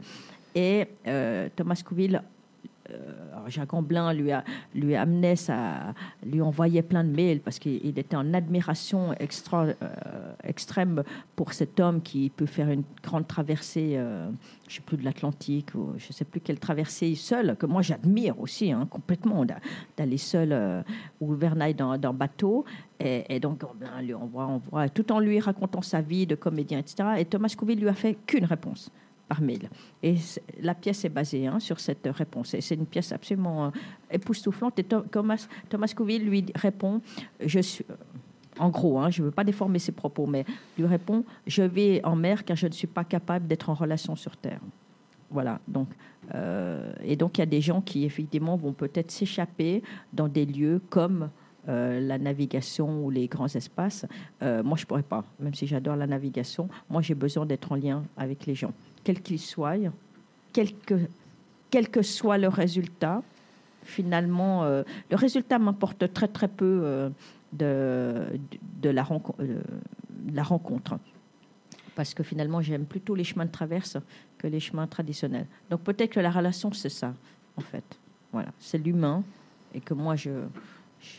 Et Thomas Couville Jacques Gamblin lui a lui amenait lui envoyait plein de mails parce qu'il il était en admiration euh, extrême pour cet homme qui peut faire une grande traversée, euh, je sais plus de l'Atlantique je sais plus quelle traversée seul que moi j'admire aussi hein, complètement d'a- d'aller seul euh, au gouvernail dans, dans bateau et, donc Gamblin lui envoie, envoie tout en lui racontant sa vie de comédien etc. Et Thomas Couville lui a fait qu'une réponse Et la pièce est basée hein, sur cette réponse. C'est une pièce absolument euh, époustouflante. Et Tho- Thomas, Thomas Coville lui répond, je suis, en gros, hein, je ne veux pas déformer ses propos, mais lui répond, je vais en mer car je ne suis pas capable d'être en relation sur Terre. Voilà. Donc, euh, et donc il y a des gens qui effectivement vont peut-être s'échapper dans des lieux comme euh, la navigation ou les grands espaces. Moi, je pourrais pas, même si j'adore la navigation. Moi, j'ai besoin d'être en lien avec les gens, quels qu'ils soient, quel que, quel soit le résultat. Finalement, euh, le résultat m'importe très très peu euh, de, de, la euh, la rencontre. Parce que finalement, j'aime plutôt les chemins de traverse que les chemins traditionnels. Donc peut-être que la relation, c'est ça, en fait. Voilà, c'est l'humain et que moi, je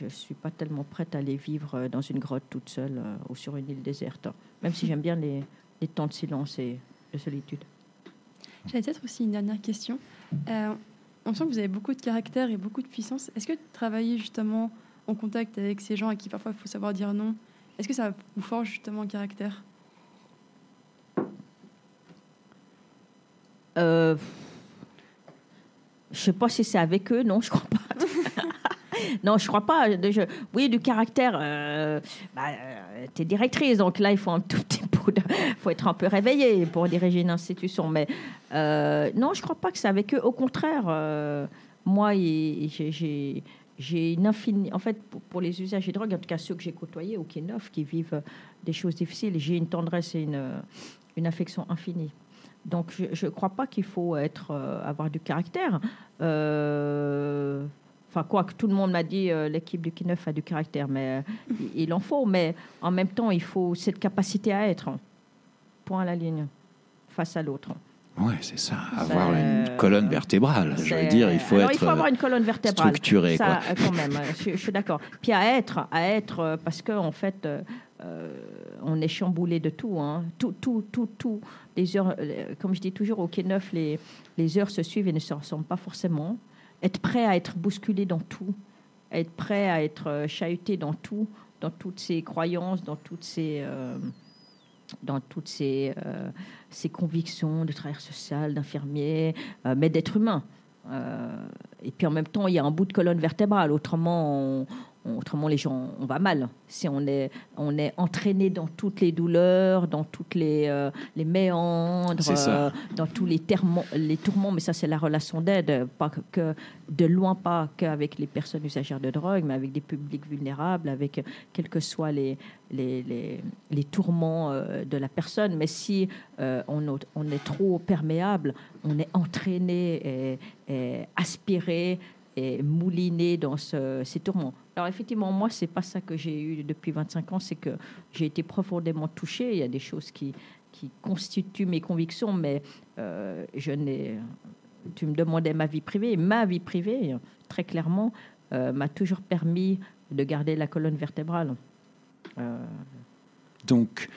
je suis pas tellement prête à aller vivre dans une grotte toute seule ou sur une île déserte, même si j'aime bien les, les temps de silence et de solitude. J'avais peut-être aussi une dernière question. Euh, on sent que vous avez beaucoup de caractère et beaucoup de puissance. Est-ce que travailler justement en contact avec ces gens à qui parfois il faut savoir dire non, est-ce que ça vous forge justement en caractère? Euh, je sais pas si c'est avec eux, non, je crois pas. non, je crois pas. Oui, du caractère. Euh, bah, euh, t'es directrice, donc là, il faut un peu faut être un peu réveillé pour diriger une institution. Mais euh, non, je crois pas que c'est avec eux. Au contraire, euh, moi, j'ai- une infinie. En fait, pour, les usagers de drogue, en tout cas ceux que j'ai côtoyés ou qui neufs, qui vivent des choses difficiles, j'ai une tendresse et une, affection infinie. Donc, je ne crois pas qu'il faut être, avoir du caractère. Enfin, quoi que tout le monde m'a dit, euh, l'équipe du Q9 a du caractère, mais euh, il, en faut. Mais en même temps, il faut cette capacité à être. Point à la ligne, face à l'autre. Ouais, c'est ça. Avoir une colonne vertébrale. Je veux dire, il faut Alors, être. il faut avoir une colonne vertébrale. structuré, Ça, quoi. euh, quand même, euh, je, je suis d'accord. Puis à être, à être, euh, parce que en fait, euh, euh, on est chamboulé de tout, hein. tout, tout, tout, tout. Les heures, euh, comme je dis toujours au Quai Neuf, les, les heures se suivent et ne se ressemblent pas forcément. Être prêt à être bousculé dans tout, être prêt à être euh, chahuté dans tout, dans toutes ses croyances, dans toutes ses euh, dans toutes ses, euh, convictions de travailleur social, d'infirmier, euh, mais d'être humain. Et puis en même temps, il y a un bout de colonne vertébrale. Autrement, on, autrement, les gens, on va mal. Si on est, on est entraîné dans toutes les douleurs, dans toutes les, euh, les méandres, euh, dans tous les, les tourments, mais ça, c'est la relation d'aide, pas que- de loin pas qu'avec les personnes usagères de drogue, mais avec des publics vulnérables, avec euh, quels que soient les, les, les, les tourments euh, de la personne. Mais si euh, on, est- on est trop perméable, on est entraîné et, et aspiré et mouliné dans ce- ces tourments. Alors effectivement, moi, c'est pas ça que j'ai eu depuis 25 ans, c'est que j'ai été profondément touchée. Il y a des choses qui, qui constituent mes convictions, mais euh, je n'ai. Tu me demandais ma vie privée. Ma vie privée, très clairement, euh, m'a toujours permis de garder la colonne vertébrale. Euh, Donc,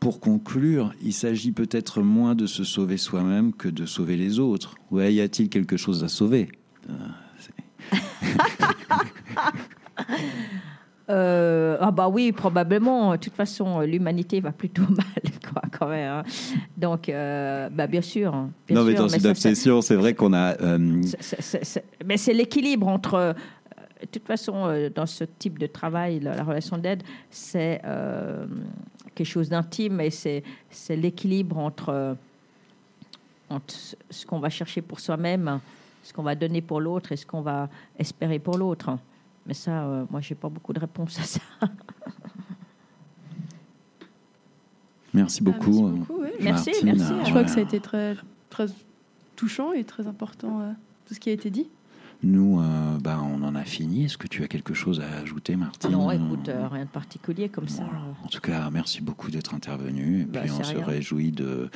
pour conclure, il s'agit peut-être moins de se sauver soi-même que de sauver les autres. Ouais, y a-t-il quelque chose à sauver? Euh, ah bah oui, probablement. De toute façon, l'humanité va plutôt mal, quoi, quand même. hein. Donc, euh, bah bien sûr. hein, bien Non, mais dans ça, obsession, c'est vrai qu'on a. euh, mais c'est l'équilibre entre. de toute façon, dans ce type de travail, la, la relation d'aide, c'est quelque chose d'intime et c'est c'est l'équilibre entre, entre ce- ce qu'on va chercher pour soi-même, ce qu'on va donner pour l'autre et ce qu'on va espérer pour l'autre. Mais ça, euh, moi, j'ai pas beaucoup de réponses à ça. Merci beaucoup. merci beaucoup, oui. Merci, Martine. merci. Je crois que ça a été très, très touchant et très important, euh, tout ce qui a été dit. Nous, euh, bah, on en a fini. Est-ce que tu as quelque chose à ajouter, Martine Non, écoute, euh, rien de particulier comme ça. En tout cas, merci beaucoup d'être intervenu. Et Bah, puis, on se rien. réjouit de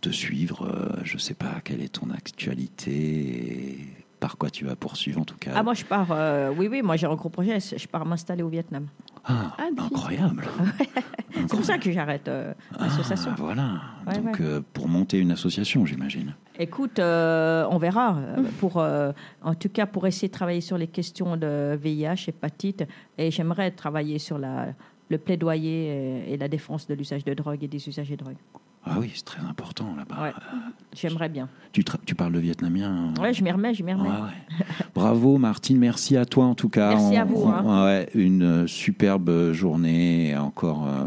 te suivre. Euh, Je ne sais pas quelle est ton actualité et par quoi tu vas poursuivre, en tout cas. Ah, moi, je pars. euh, oui, oui, moi, j'ai un gros projet. Je pars m'installer au Vietnam. Ah, Ah, incroyable. C'est pour ça que j'arrête euh, l'association. Ah, voilà. Ouais, Donc, ouais. euh, pour monter une association, j'imagine. Écoute, euh, on verra. Pour, euh, en tout cas, pour essayer de travailler sur les questions de VIH, hépatite, et j'aimerais travailler sur la, le plaidoyer et, et la défense de l'usage de drogue et des usagers de drogue. Ah oui, c'est très important là-bas. Ouais. J'aimerais bien. Tu, parles le vietnamien hein Ouais, je m'y remets, je m'y remets. Ouais. Bravo Martine, merci à toi en tout cas. Merci à vous, on- hein. ouais, une euh, superbe journée et encore. euh,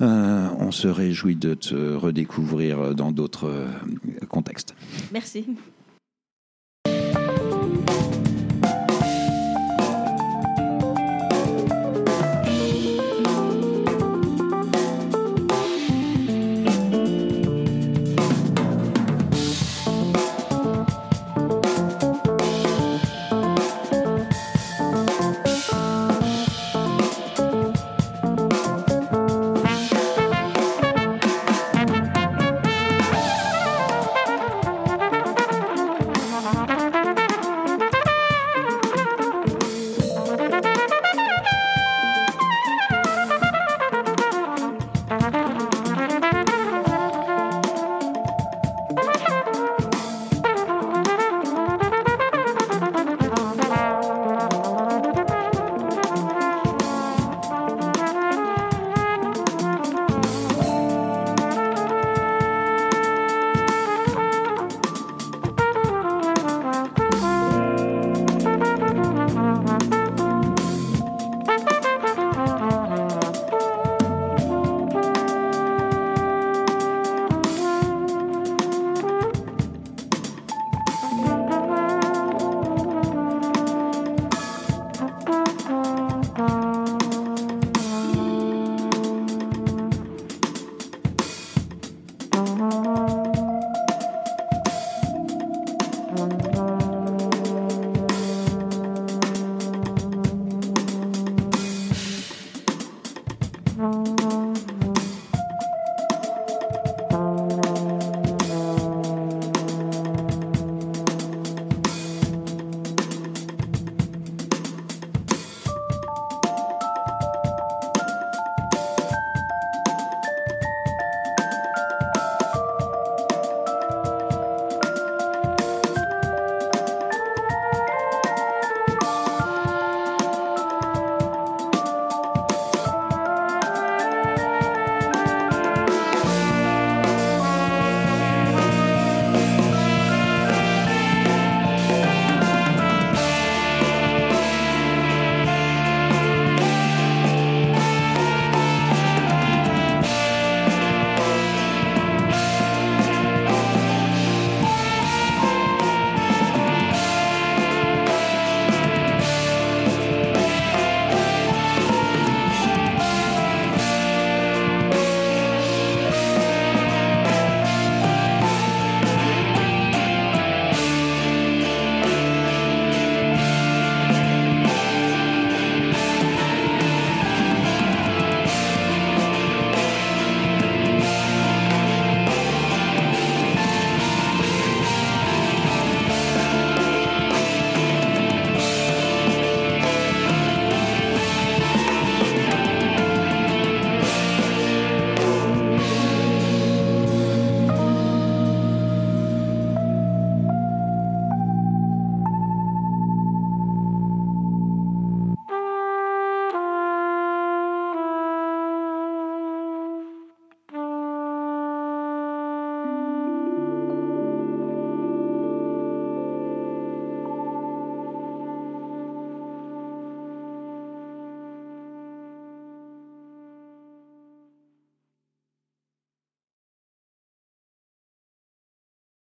euh, on se réjouit de te redécouvrir dans d'autres euh, contextes. Merci.